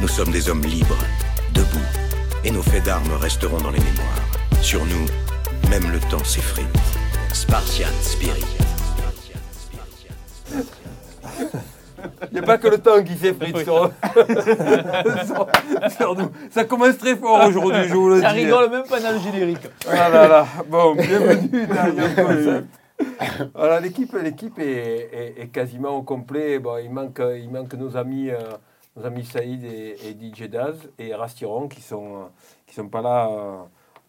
Nous sommes des hommes libres, debout, et nos faits d'armes resteront dans les mémoires. Sur nous, même le temps s'effrite. Spartian Spirit. Il n'y a pas que le temps qui s'effrite sur, sur- sur nous. Ça commence très fort aujourd'hui, je vous le dis. Ça rigole même pas dans le générique. Ah là là. Bon, bienvenue dans Concept. Voilà, l'équipe, l'équipe est, est- est quasiment au complet. Bon, il manque, il manque nos amis, euh, nos amis Saïd et, et DJ Daz et Rastiron qui sont, euh, qui sont pas là euh,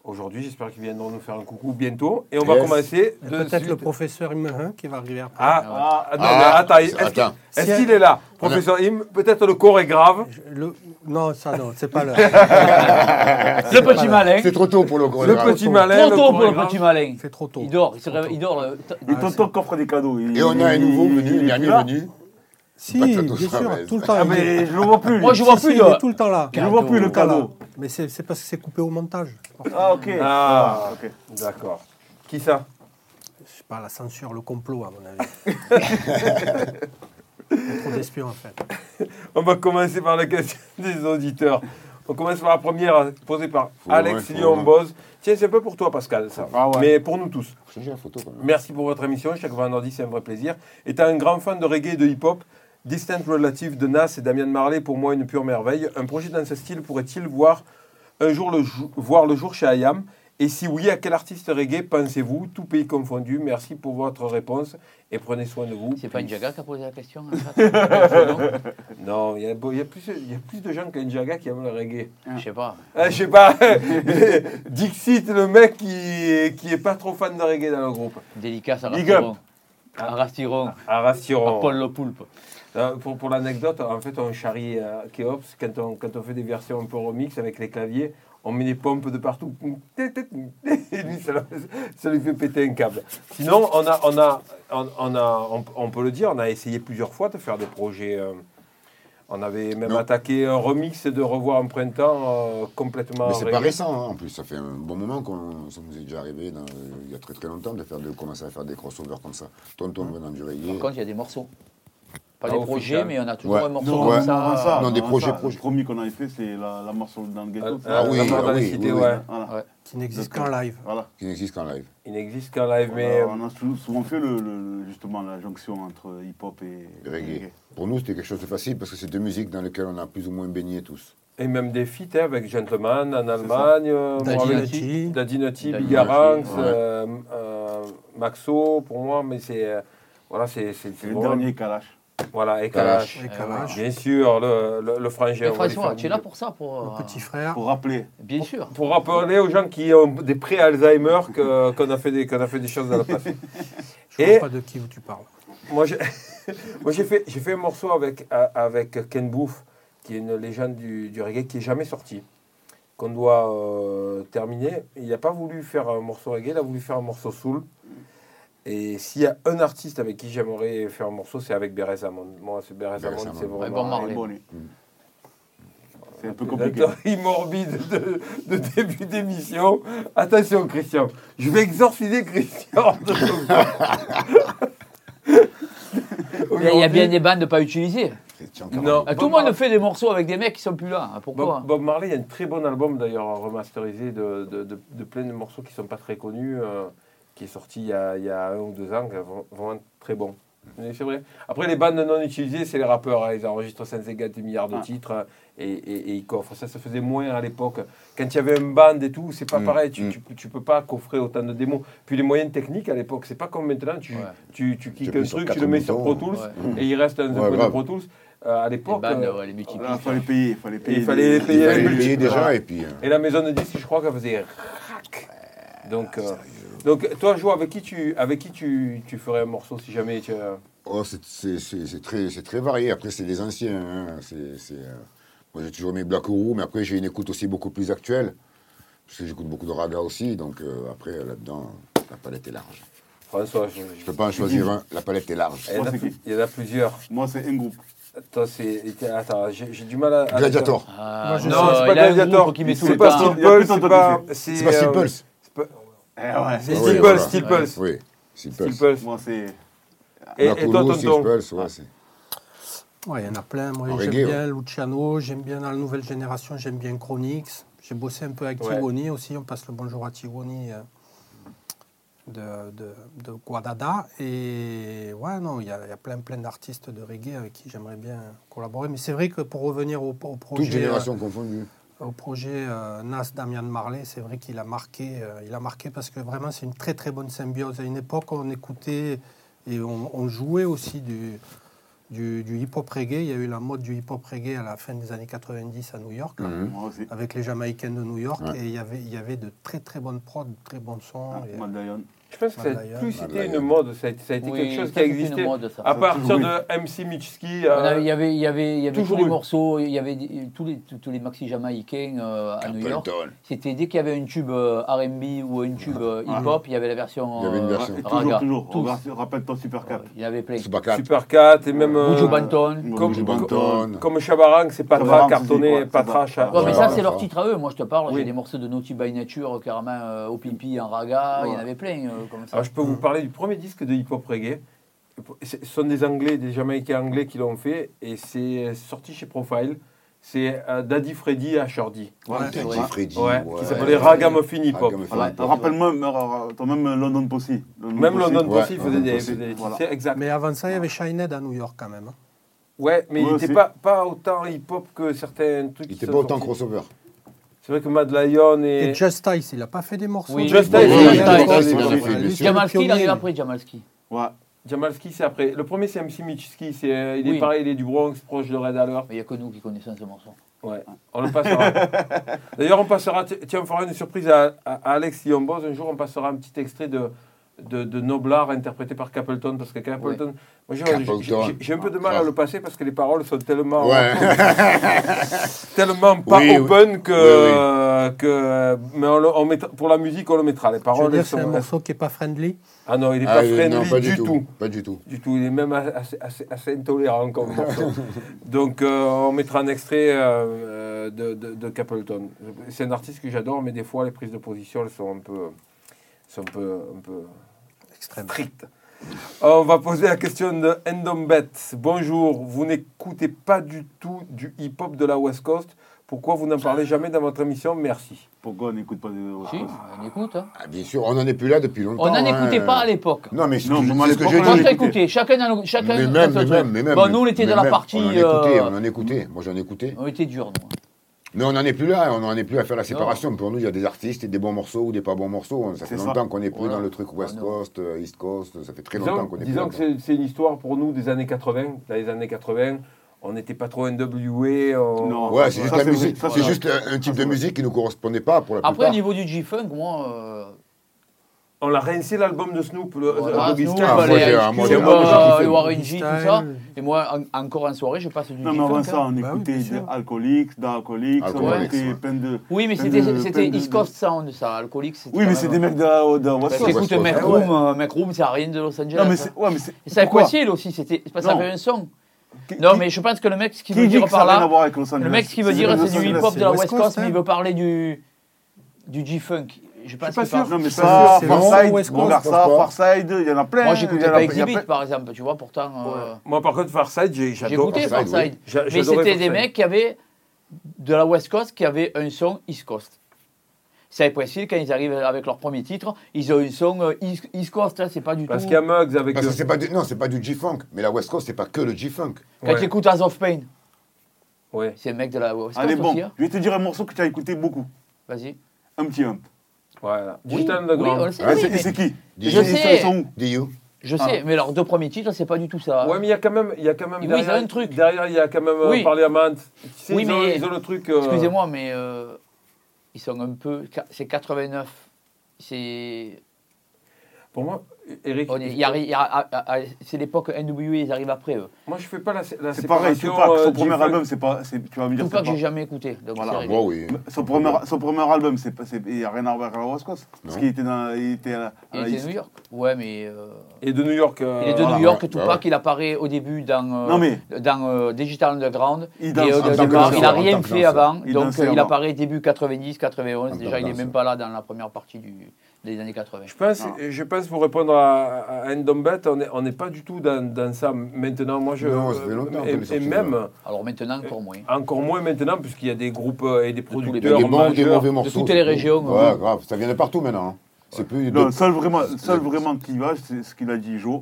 aujourd'hui. J'espère qu'ils viendront nous faire un coucou bientôt. Et on va commencer. Peut-être le professeur Immerin qui va arriver après. Ah, ah, non, Ah, attends, est-ce qu'il attends. est-ce qu'il est là, professeur Im? Peut-être le corps est grave. Je- le- Non, ça non, c'est pas l'heure. Le petit malin. C'est trop tôt pour le Le chorégraphe. petit malin. Trop le tôt pour le petit malin. C'est trop tôt. Il dort, il, se réveille- il dort. le- Et tonton coffre des cadeaux. Il- Et on a un nouveau il- venu, il un est dernier venu. Si, bien sûr, tout le temps. Ah, mais je le vois plus. Moi, je vois Si, plus si, il est tout le temps là. Je le vois plus, le cadeau. Mais c'est parce que c'est coupé au montage. Ah, ok. Ah, ok. d'accord. Qui ça Je sais pas, la censure, le complot, à mon avis. Trop d'espions, en fait. On va commencer par la question des auditeurs. On commence par la première posée par Faut Alex loin, faut Lyon loin. Boz. Tiens, c'est un peu pour toi, Pascal, ça. Ah ouais. Mais pour nous tous. Changer la photo quand même. Merci pour votre émission. Chaque vendredi, c'est un vrai plaisir. Étant un grand fan de reggae et de hip-hop, Distant Relative de Nas et Damien Marley, pour moi, une pure merveille. Un projet dans ce style pourrait-il voir un jour le, voir le jour chez IAM Et si oui, à quel artiste reggae pensez-vous? Tout pays confondu. Merci pour votre réponse et prenez soin de vous. C'est pas Njaga qui a posé la question fait Non, il y a, y plus, il y a plus de gens qu'un Jaga qui aiment le reggae. Je sais pas. Ah, je sais pas. Dixit, le mec qui, qui est pas trop fan de reggae dans le groupe. Dédicace à Big up. Rastiron. À Rastiron. À À Rastiron. Paul le Poulpe. Euh, Pour, pour l'anecdote, en fait, on charrie euh, Keops quand on, quand on fait des versions un peu remix avec les claviers. On met des pompes de partout. Et lui, ça, ça lui fait péter un câble. Sinon, on, a, on, a, on, on a, on, on peut le dire, on a essayé plusieurs fois de faire des projets. euh, on avait même Non. attaqué un remix de Revoir un printemps euh, complètement. Mais c'est pas récent, hein, en plus. Ça fait un bon moment qu'on ça nous est déjà arrivé, dans- il y a très très longtemps, de, faire, de commencer à faire des crossovers comme ça. Tonton venant du reggae. Par contre, il y a des morceaux. Pas Ah, des projets, mais on a toujours un morceau comme ça. Non, des projets. Le premier qu'on avait fait, c'est la, sur- dans le ghetto. Ah, oui, mort ah les oui, cités, oui. Qui n'existe qu'en live. voilà. Qui n'existe qu'en live. Il n'existe qu'en live, mais. Euh, on a sou- souvent fait justement la jonction entre hip-hop et Reggae. Pour nous, c'était quelque chose de facile parce que c'est deux musiques dans lesquelles on a plus ou moins baigné tous. Et même des feats hein, avec Gentleman en Allemagne, euh, Bigaranx, Nutty, ouais. euh, euh, Maxo pour moi, mais c'est euh, voilà, c'est le dernier Kalash. Voilà, et Kalash. Kalash. Et Kalash. Bien sûr, le, le, le frangin. Mais François, tu es là pour ça pour, euh, Le petit frère. Pour rappeler. Bien sûr. Pour rappeler aux gens qui ont des pré-Alzheimer qu'on a, fait des- qu'on a fait des choses dans le passé. Je ne Et- vois pas de qui tu parles. Moi, j'ai moi, j'ai fait, j'ai fait un morceau avec, euh, avec Ken Booth, qui est une légende du, du reggae qui n'est jamais sorti, qu'on doit euh, terminer. Il n'a pas voulu faire un morceau reggae, il a voulu faire un morceau soul. Et s'il y a un artiste avec qui j'aimerais faire un morceau, c'est avec Bérez Amon. Moi, c'est Bérez Amon, c'est vraiment... bon Marley. Bon, lui. Mm. C'est un peu La compliqué. théorie morbide de, de début d'émission. Attention, Christian. Je vais exorciser Christian. de. Il y a- il y a bien des bandes pas utilisées. Christian Non. Cameron. Ah, Tout le Bob monde Mar- fait des morceaux avec des mecs qui sont plus là. Pourquoi Bob, Bob Marley, il y a un très bon album d'ailleurs remasterisé de, de, de- de plein de morceaux qui ne sont pas très connus, euh, qui est sorti il y, a, il y a un ou deux ans, qui est vra- vraiment très bon. C'est vrai. Après, les bandes non utilisées, c'est les rappeurs. hein. Ils enregistrent 150 milliards de Ah. titres et, et- et ils coffrent. Ça se faisait moins à l'époque. Quand il y avait un band et tout, c'est pas Mm, pareil. Tu, mm. tu, tu peux pas coffrer autant de démos. Puis les moyens techniques à l'époque, c'est pas comme maintenant. Tu, Ouais. tu, tu kicks appuies un truc, tu le mets sur Pro. Tools Ouais. et il reste dans un Ouais, de. Pro Tools. Euh, à Les l'époque. bandes, euh, ouais, les multiples. Il fallait payer. Il fallait payer. Il fallait des- payer. Il Et fallait le- payer déjà et puis. euh, Et la maison de disques, je crois qu'elle faisait rac. Donc, euh, donc toi, Jo, avec qui tu, avec qui tu, tu ferais un morceau si jamais tu. euh, Oh, c'est- c'est c'est- c'est très, c'est très varié. Après, c'est des anciens. hein. C'est- euh, Moi, j'ai toujours aimé Black Oru, mais après, j'ai une écoute aussi beaucoup plus actuelle. Parce que j'écoute beaucoup de raga aussi. Donc, euh, après, là-dedans, la palette est large. François, je, Je peux pas en choisir un. La palette est large. il, y en a, Moi, c'est qui il y en a plusieurs. Moi, c'est un groupe. Toi, c'est. Attends, j'ai du mal à. Gladiator. Ah, Moi, je Non, c'est pas Gladiator. qui met tout C'est le pas Steel Pulse, c'est temps pas. Steel euh, Pulse. Eh ouais. C'est Ah Steel oui, Pulse. Steel. Oui, Steel Steel Pulse. Moi, c'est. Et, toi, tonton Pulse, ouais, c'est- Ouais, il y en a plein. Moi, j'aime bien Luciano, j'aime bien dans la nouvelle génération, j'aime bien Chronix. J'ai bossé un peu avec Ouais. Tigoni aussi. On passe le bonjour à Tigoni euh, de, de, de Guadada. Et ouais, non, il y a, il y a plein, plein d'artistes de reggae avec qui j'aimerais bien collaborer. Mais c'est vrai que pour revenir au, au projet. Toute génération confondue. euh, au projet euh, Nas Damian Marley, c'est vrai qu'il a marqué, euh, il a marqué parce que vraiment c'est une très très bonne symbiose. À une époque, on écoutait et on, on jouait aussi du, du, du hip-hop reggae. Il y a eu la mode du hip-hop reggae à la fin des années 90 à New York, là, Mhm. Avec les Jamaïcains de New York. Ouais. Et il y, avait, il y avait de très très bonnes prods, de très bons sons. Ah, Et-. Je pense que ça plus été une mode, ça a été, ça a été Oui, quelque chose qui a une existé. mode, ça. À partir Oui. de MC Mitchki, On euh, Il y avait, il y avait, il y avait Toujours tous les eu. morceaux, il y avait tous les, tous les maxi jamaïcains euh, à New York. C'était dès qu'il y avait un tube euh, R&B ou un tube euh, hip-hop, il y avait la version. Il y avait une version. Raga. toujours, toujours. Rappelle-toi Super 4. Il y avait plein. Super 4. Super 4 et même. euh, Buju Banton. Comme, Banton. comme Chabarang, c'est Patra cartonné, Patra. Ouais, mais ça, c'est leur titre à eux. Moi, je te parle, j'ai des morceaux de Naughty by Nature, carrément au Pimpi, en raga, il y en avait plein comme ça. Alors, je peux vous parler du premier disque de hip-hop reggae. Ce sont des Anglais, des Jamaïcains anglais qui l'ont fait et c'est sorti chez Profile. C'est euh, Daddy Freddy à Shorty. Ouais, c'est Daddy vrai. Freddy. Ouais, ouais. qui s'appelait Ragamuffin Hip Hop. Voilà. Hip-hop. Rappelle-moi, euh, même London Posse. Même London Posse faisait London des. Posse. faisait des- Voilà. C'est exact. Mais avant ça, il y avait Shined à New York quand même. hein. Ouais, mais il n'était pas, pas autant hip-hop que certains trucs. Il n'était pas autant crossover. C'est vrai que Mad Lion Et, et. Just Ice, il n'a pas fait des morceaux. Oui, Just Ice, Jamalski, il arrive après, Jamalski. Ouais. Jamalski, c'est après. Le premier, c'est MC Mitchki. C'est, euh, il est Oui. pareil, il est du Bronx, proche de Red Alert. Mais il n'y a que nous qui connaissons ce morceau. Ouais, on le passera. D'ailleurs, on passera. Tiens, on fera une surprise à, à- à Alex Yombos. Un jour, on passera un petit extrait de, de, de Noblar interprété par Capleton. Parce que Capleton. Moi, j'ai, Capleton. j'ai- j'ai un peu de mal à le passer parce que les paroles sont tellement. Ouais. tellement pas Oui, oui. open que. Oui, que mais on le- on mettra- pour la musique, on le mettra. Les Je veux paroles. c'est un morceau qui n'est pas friendly. Ah non, il n'est Ah, pas friendly non, pas du, du tout. tout. Pas du tout. Du tout, il est même assez, assez- assez intolérant comme morceau. Donc euh, on mettra un extrait euh, euh, de, de, de Capleton. C'est un artiste que j'adore, mais des fois les prises de position elles sont un peu, sont un peu, un peu Extrême. strictes. On va poser la question de Endombet. Bonjour, vous n'écoutez pas du tout du hip-hop de la West Coast. Pourquoi vous n'en parlez jamais dans votre émission? Merci. Pourquoi on n'écoute pas de. Si, on écoute. hein. Ah, bien sûr, on n'en est plus là depuis longtemps. On n'en hein. écoutait pas à l'époque. Non, mais c'est ce que- j'ai on dit. t'ai écouté. Chacun, dans le- chacun Mais dans même, mais même, mais même. Bon, nous, on était de la partie. On en écoutait, euh, on en écoutait. Moi, j'en écoutais. On était durs, nous. Mais on n'en est plus là, on n'en est plus à faire la séparation. Pour nous, il y a des artistes et des bons morceaux ou des pas bons morceaux. Ça fait longtemps qu'on n'est plus Voilà. dans le truc West Ah, non. Coast, euh, East Coast. Ça fait très longtemps Disons, qu'on est plus disons que c'est une histoire pour nous des années 80. Dans les années 80, on n'était pas trop NWA. on- Non. Ouais, c'est juste Ça, la musique. C'est juste un type de musique qui ne correspondait pas pour la Après, au niveau du G-Funk, moi. euh, On l'a rincé l'album de Snoop, le, voilà, Snoop. Ah, les kiffé. le Warren G, tout ça. Et moi, en- encore en soirée, je passe du Non, mais avant ça, on Bah oui, écoutait alcooliques, d'alcooliques, on Alcoolics, écoutait ouais. plein de. Oui, mais c'était East Coast Sound, ça. Alcoolique, c'était. Oui, mais c'est des mecs de West Parce Coast. ouais. Room, euh, Room, ça n'a rien de Los Angeles. Non, mais c'est. Ouais, mais c'est. C'est Aquacil aussi, c'était. c'est pas ça Non. fait un son. Non, mais je pense que le mec, ce qu'il Qui veut dire par n'a rien à là, voir avec Los Angeles le mec, ce qu'il veut C'est dire, c'est du hip-hop de la West Coast, mais il hein. veut parler du du G-Funk. Je pas sûr. Non, mais C'est- ça, c'est Farside, vraiment West Coast, regarde je ça, pense pas. Farside, il y en a plein. Moi, j'écoutais pas Exhibit, par exemple, tu vois, pourtant. euh, Moi, par contre, Farside, j'ai- j'adore. J'écoutais Farside, Mais c'était des mecs qui avaient de la West Coast qui avaient un son East Coast. C'est précis, quand ils arrivent avec leur premier titre, ils ont un son euh, East, East Coast, hein, c'est pas du Parce tout. qu'il y a Muggs avec. Parce c'est pas du, non, c'est pas du G-Funk. Mais la West Coast, c'est pas que le G-Funk. Quand Ouais. tu écoutes As of Pain, Ouais. c'est un mec de la West Coast Allez, bon, aussi. hein. je vais te dire un morceau que tu as écouté beaucoup. Vas-y. Un petit hump. Voilà. Oui, Digital oui, Underground. on le sait, Ouais, oui, C'est mais- c'est qui Je Ils- sais. Ils sont où. Je Ah. sais, mais leurs deux premiers titres, c'est pas du tout ça. Ouais, mais il y a quand même, il y a quand même Oui, derrière, ils ont un truc. derrière, il y a quand même euh, Oui. Parliament. Tu sais, Oui, ils, ont, mais- ils ont le truc. euh, Excusez-moi, mais euh, ils sont un peu. C'est 89. C'est. Pour moi, Eric, on est- il y a- il y a- C'est l'époque NWA, ils arrivent après eux. moi je fais pas la, la C'est pareil. Tupac, euh, son premier album, c'est pas. c'est- Tu vas me dire Tout pas c'est que j'ai jamais écouté. Donc Voilà. c'est réglé. bon, oui. Son premier, son premier album, c'est il n'y a rien à voir avec la West Coast. Parce qu'il était, dans, il était à la, à Il était New York. Ouais, mais. euh, Et de New York. euh, il est de voilà. New York, Tupac, ouais. il apparaît au début dans, euh, Non, mais- dans euh, Digital Underground. Il n'a en rien fait avant, Il donc il apparaît début 90, 91. En Déjà, il n'est même pas là dans la première partie du, des années 80. Je pense, Ah. je pense pour répondre à, à Endombet, on n'est pas du tout dans, dans ça maintenant. Moi, je, Non, ça fait longtemps et, même, Alors maintenant, encore moins. encore moins maintenant, puisqu'il y a des groupes euh, et des producteurs des bons, des mauvais morceaux. toutes les régions, Ouais, hein. grave. Ça vient de partout maintenant. hein. C'est plus. Non, de- le seul vraiment, seul vraiment qui va, c'est ce qu'il a dit Joe,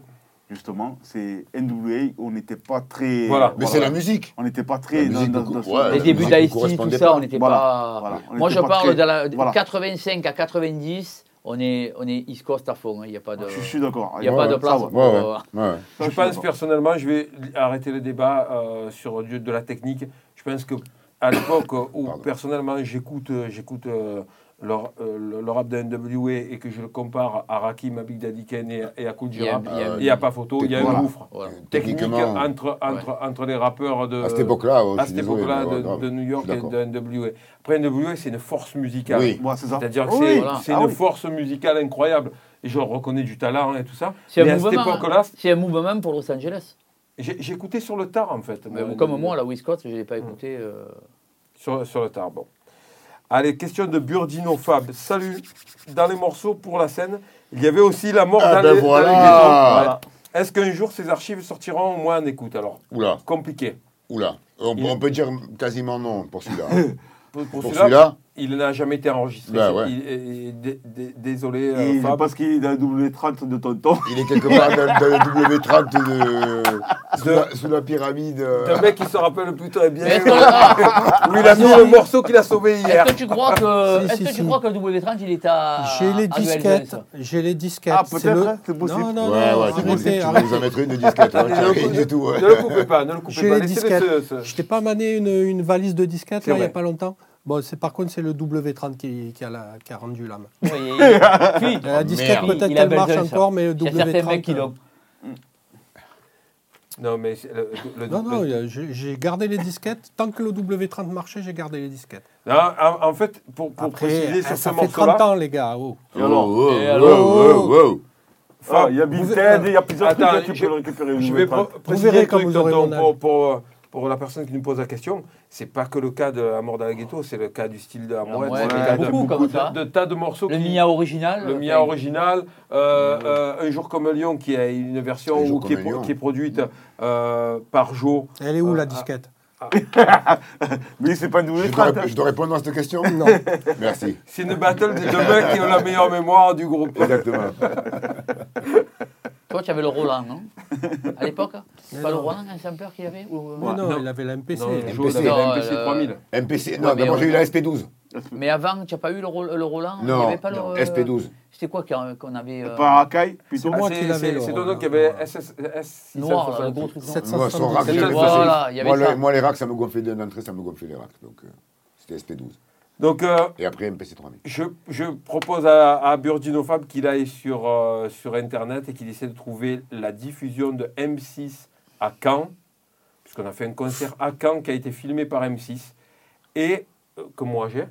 justement, c'est NWA. On n'était pas très. Voilà. Mais c'est la musique. On n'était pas très. La musique dans, de dans- dans- ouais, Les la débuts d'Ice-T, tout ça, pas. on n'était Voilà, pas. voilà. On Moi, était je pas parle très- de la voilà. 85 à 90, on est, on est East Coast à fond. hein, Il n'y a pas de, Je, je suis d'accord. il y a Ouais, pas de place. pour, euh, ouais. ouais. Ça, Je pense personnellement, je vais arrêter le débat euh, sur de la technique. Je pense que à l'époque où Pardon. personnellement j'écoute euh, j'écoute euh, le, euh, rap de NWA et que je le compare à Rakim, à Big Daddy Kane et, et à Cool Il n'y a pas photo, il y a un gouffre voilà. technique Techniquement, entre, entre, entre les rappeurs de, à cette époque-là, ouais, ouais, de, New York et de NWA. Après, NWA, c'est une force musicale. Oui. C'est-à-dire que Oui, c'est voilà. Ah une oui. force musicale incroyable. Et je reconnais du talent et tout ça. C'est un mouvement. hein. un mouvement pour Los Angeles. j'ai écouté sur le tard en fait. Mais moi, comme moi, la Coast, je ne l'ai pas écouté. euh, Sur, sur le tard, bon. Allez, question de Burdino Fab. Salut. Dans les morceaux pour la scène, il y avait aussi la mort Ah dans, ben les, dans voilà. les ghettos. Voilà. Est-ce qu'un jour ces archives sortiront au moins en écoute Alors, Oula, compliqué. oula. On, Il- on peut dire quasiment non pour celui-là. Pour, pour pour celui-là, celui-là, il n'a jamais été enregistré. Bah ouais. Il- il- il- dé- dé- désolé, euh, Fab. parce qu'il est dans le W30 de tonton. il est quelque part dans, dans le W30 de, sous, la, sous la pyramide. euh. C'est un mec qui se rappelle plus très bien. Ah, où il a mis le morceau qu'il a sauvé hier. est-ce que tu crois que, Si, est-ce si, que si. tu crois que le W30 il est à J'ai les disquettes. J'ai les disquettes. Ah, C'est peut-être, le- hein, c'est possible. Non, non, Ouais, non, ouais, c'est arrêtez, possible. Tu nous en mettre une de disquette. tu ne, le coupez- du tout. ouais. ne le coupez pas, ne le coupez J'ai pas. les disquettes. Je t'ai pas mané une, une valise de disquettes il n'y a pas longtemps. Bon, c'est par contre c'est le W30 qui, qui a, la- qui a rendu l'âme. Oui. La disquette peut-être qu'elle marche ça. encore, mais le Il y a certains mecs W30. qui l'ont. Non, mais le, le- Non, non, le- j'ai gardé les disquettes. Tant que le W30 marchait, j'ai gardé les disquettes. Non, en, en fait, pour, pour Après, préciser sur ce ça fait 30 morceau-là, ans, les gars. oh. Il y a Big Vous- Ted, il y a plusieurs Attends, trucs que tu peux récupérer. je vais préciser quand vous aurez mon pour, âge. Pour, euh, la personne qui nous pose la question. C'est pas que le cas de La mort dans le ghetto, c'est le cas du style de la mouette, Ouais, il y a de, beaucoup comme ça. de, de tas de morceaux. Le qui- Mia original. Le Mia original, euh, euh, Un jour comme un lion, qui est une version Un jour où- qui, est, qui produite euh, par Joe. Elle est où Euh, la ah. disquette Mais c'est pas une Je W30. dois, hein. rép- je dois répondre à cette question Non. Merci. C'est une battle des deux mecs qui ont la meilleure mémoire du groupe. Exactement. Toi, tu avais le Roland, non À l'époque C'est pas non. le Roland, un sampler qu'il y avait ou... Ouais, non, non. il avait la MPC. Non, MPC. Non, MPC euh, 3000. MPC, non, mais d'abord j'ai eu la SP12. Mais avant, tu n'as pas eu le, Ro- le Roland Il y Non, avait pas le- non, SP12. C'était quoi qu'on avait euh, Pas Akai, plutôt. Moi qui l'avais, c'est- le. Dono qui avait SS, S noir, le gros truc noir 700. Moi, son rack, 170. je le Voilà, faisais. il y avait Moi, ça. le- moi, les racks, ça me gonflait d'un entrée, ça me gonflait les racks. Donc, euh, c'était SP12. Donc, euh, Et après, MPC 3000. je, je propose à, à Burdino Fab qu'il aille sur, euh, sur Internet et qu'il essaie de trouver la diffusion de M6 à Caen, puisqu'on a fait un concert à Caen qui a été filmé par M6, et euh, que moi j'ai.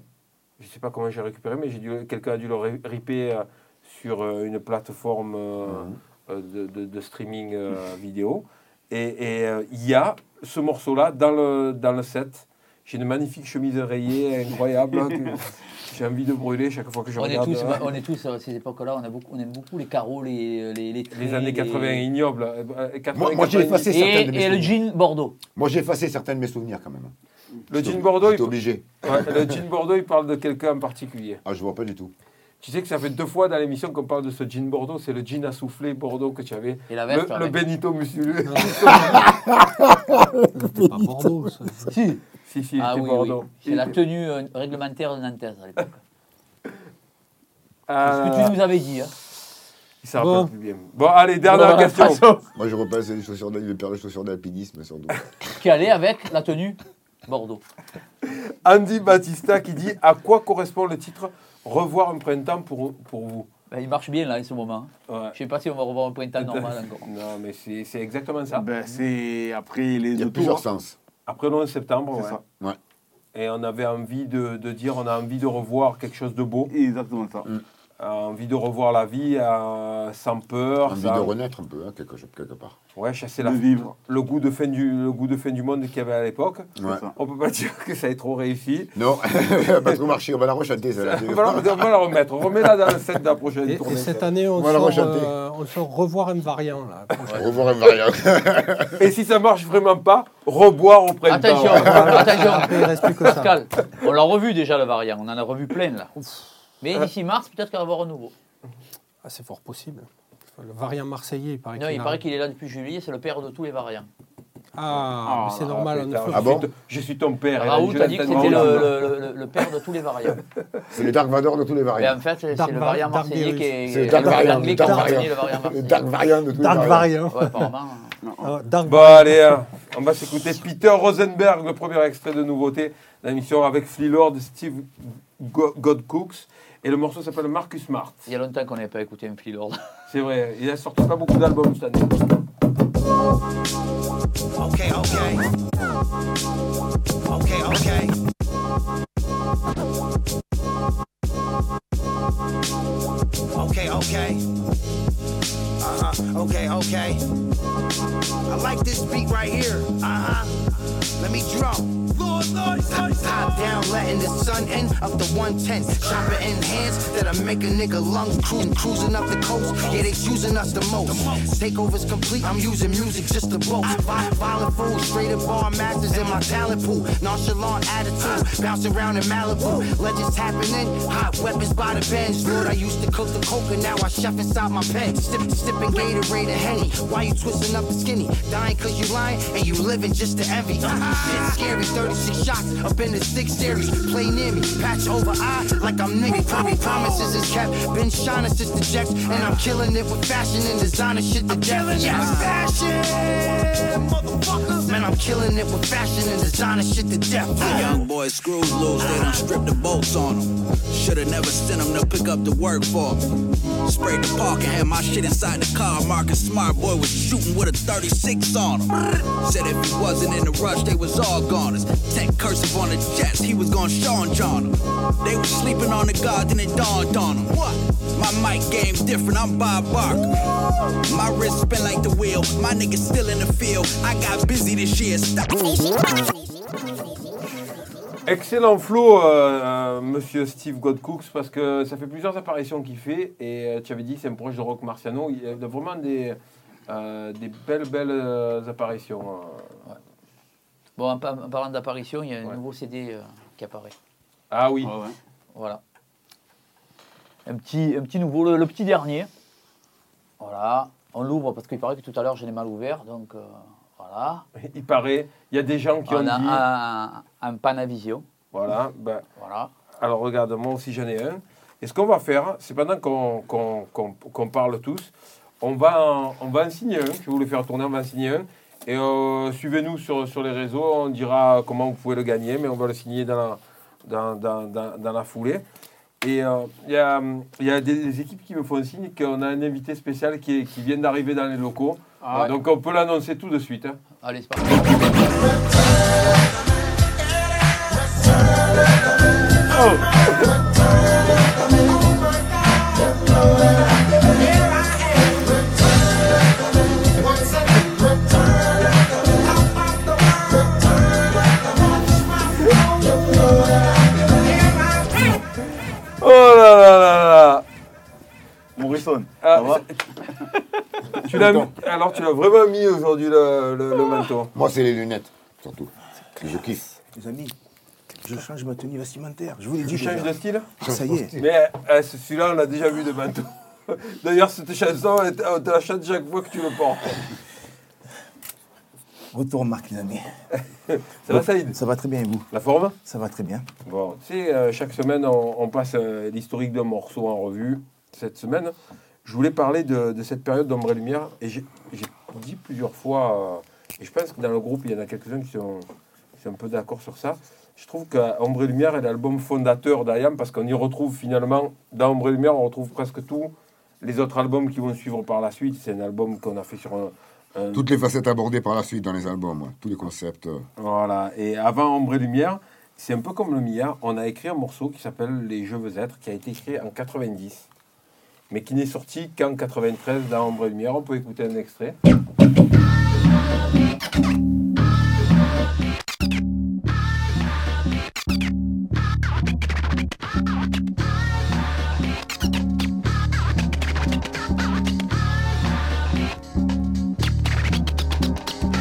Je ne sais pas comment j'ai récupéré, mais j'ai dû- quelqu'un a dû le ri- ripper sur une plateforme euh, de, de- de streaming vidéo. Et il y a ce morceau-là dans le, dans le set. J'ai une magnifique chemise rayée, incroyable, que j'ai envie de brûler chaque fois que je on est, regarde. tous, euh, on est tous à ces époques-là, on, a beaucoup- on aime beaucoup les carreaux, les, les, les, années les- 80 ignobles. euh, euh, 80, Moi- moi, j'ai 90. effacé certaines de Et, mes et le jean Bordeaux. Moi, j'ai effacé certains de mes souvenirs quand même. Le jean Bordeaux, il, obligé. ouais, le jean Bordeaux, il parle de quelqu'un en particulier. Ah, je vois pas du tout. Tu sais que ça fait deux fois dans l'émission qu'on parle de ce jean Bordeaux, c'est le jean à souffler Bordeaux que tu avais. Et la Le, veste. le avec- Benito musculeux. C'est pas Bordeaux, ça. Si. Si, si, Ah oui, Bordeaux. oui. C'est la tenue euh, réglementaire de Nantes à l'époque. Euh, Ce que tu nous avais dit. Hein. il s'en rappelle Bon. plus bien. Bon, allez, dernière question. passons. Moi, je repasse les chaussures les d'alpinisme, sans doute. Qui allait avec la tenue Bordeaux. Andy Battista qui dit À quoi correspond le titre Revoir un printemps pour, pour vous? Ben, il marche bien là en ce moment. Ouais. Je ne sais pas si on va revoir un printemps normal encore. Non, mais c'est c'est exactement ça. Ben, c'est après les Il y a deux plusieurs tours. sens. Après le 11 septembre, C'est ouais. ça. Et on avait envie de, de dire on a envie de revoir quelque chose de beau. Exactement ça. euh, envie de revoir la vie euh, sans peur. Envie sans- de renaître un peu, hein, quelque, quelque part. Ouais, chasser la, vivre. le goût de fin du, le goût de fin du monde qu'il y avait à l'époque. Ouais. ça. On peut pas dire que ça ait trop réussi. Non, pas trop marché, on va la rechanter, celle-là. on, va la, on va la remettre. Remets-la dans le set de la prochaine Et, et tournée. cette année, on, On va la sort, euh, on sort revoir un variant. Là. Revoir un variant. Et si ça marche vraiment pas, reboire au printemps. Attention, Après, il attention. reste plus que ça. Pascal, on l'a revu déjà le variant, on en a revu plein là. Mais d'ici mars, peut-être qu'il va y avoir un nouveau. Ah, c'est fort possible. Le variant marseillais, il paraît Non, qu'il il paraît qu'il est là depuis juillet, c'est le père de tous les variants. Ah, mais c'est Ah, normal. on putain, fait- Ah bon suis ton- Je suis ton père. Raoult a dit que c'était le, père de tous les variants. C'est le Dark Vador de tous les Mais variants. en fait, c'est Dark le Va- variant Dark marseillais qui est. C'est le Dark variant, le Dark variant. Dark de tous Dark les variants. variant. Ouais, apparemment. Ah, Dark Bon, allez, hein, on va s'écouter Peter Rosenberg, le premier extrait de nouveauté de l'émission avec Flea Lord, Steve Go- Godcooks. Et le morceau s'appelle Marcus Smart. Il y a longtemps qu'on n'avait pas écouté un Flea Lord. C'est vrai, il a sorti pas beaucoup d'albums cette année. Okay, okay. Okay, okay. Okay, okay. Uh-huh. Okay, okay. I like this beat right here. Uh-huh. Let me drum. Lord, Lord, Lord, Top down, letting the sun in up to 110. Chopper in hands that'll make a nigga lungs cruising, cruising up the coast. Yeah, they choosing us the most. Takeover's complete, I'm using music just to boast. Vi- Violent fools, straight up bar masters in my talent pool. Nonchalant attitude, bouncing around in Malibu. Legends happening, hot weapons by the bends. Lord, I used to cook the coke and now I chef inside my pen. Sip, sipping Gatorade and Henny. Why you twisting up the skinny? Dying cause you lying and you living just to envy. Shit scary, 36 shots up in the six series. Play near me, patch over eye like I'm nigga. Probably promises is kept. Been shining since the jets, and I'm killing it with fashion and designer shit to death. Yes, fashion, motherfuckers. Man, I'm killing it with fashion and designer shit to death. Young boys screws loose, they done stripped the bolts on them. Shoulda never sent them to pick up the work for me. Sprayed the park and had my shit inside the car. Marcus Smart boy was shooting with a 36 on him. Said if he wasn't in a rush, they was all goners. Tech cursive on the jets, he was gonna Sean John 'em. They was sleeping on the guard, then it dawned on them. What? My mic game different, I'm Bob Barker. My wrist spin like the wheel, my niggas still in the field. I got busy this year. Stop. Excellent flow, euh, euh, monsieur Steve Godcooks, parce que ça fait plusieurs apparitions qu'il fait. Et euh, tu avais dit c'est un proche de Rock Marciano. Il y a vraiment des, euh, des belles, belles apparitions. Bon, en, pa- en parlant d'apparition, il y a un Ouais. nouveau CD euh, qui apparaît. Ah oui. Ouais. Voilà. Un petit, un petit nouveau, le, le petit dernier. Voilà. On l'ouvre parce qu'il paraît que tout à l'heure je l'ai mal ouvert. Donc euh, voilà. Il paraît, il y a des gens qui ont On a dit. un, un Panavision. Voilà. ben, Voilà. alors regarde, moi aussi j'en ai un. Et ce qu'on va faire, c'est pendant qu'on parle tous, on va, en, on va en signer un. Je vais vous le faire tourner, on va en signer un. Et euh, suivez-nous sur, sur les réseaux, on dira comment vous pouvez le gagner, mais on va le signer dans la, dans, dans, dans, dans la foulée. Et euh, il y a, il y a des, des équipes qui me font signe qu'on a un invité spécial qui, est- qui vient d'arriver dans les locaux. Ah. Donc on peut l'annoncer tout de suite. hein. Allez, c'est parti. Oh Ah, ça va c'est- tu l'as mis- Alors tu l'as vraiment mis aujourd'hui le, le, le manteau. Moi, c'est les lunettes, surtout. Je kiffe. Les amis, je change ma tenue vestimentaire. Je vous l'ai dit Tu changes de style? Ah, ça y est. Mais euh, celui-là, on l'a déjà vu de manteau. D'ailleurs, cette chanson, on te on te la chante chaque fois que tu le portes. Retour Marc, les amis. Ça va, Saïd? Ça va très bien et vous? La forme? Ça va très bien. Bon, tu sais, euh, chaque semaine, on, on passe euh, l'historique d'un morceau en revue. Cette semaine, je voulais parler de, de cette période d'ombre et lumière. Et j'ai dit plusieurs fois, euh, et je pense que dans le groupe, il y en a quelques-uns qui sont, qui sont un peu d'accord sur ça. Je trouve qu'Ombre et Lumière est l'album fondateur d'Ayam parce qu'on y retrouve finalement, dans Ombre et Lumière, on retrouve presque tous les autres albums qui vont suivre par la suite. C'est un album qu'on a fait sur un, un- Toutes les facettes abordées par la suite dans les albums, ouais. tous les concepts. euh. Voilà, et avant Ombre et Lumière, c'est un peu comme le Mia, on a écrit un morceau qui s'appelle Les Je veux être, qui a été écrit en 90. Mais qui n'est sorti qu'en 93 dans Ombre et Lumière. On peut écouter un extrait.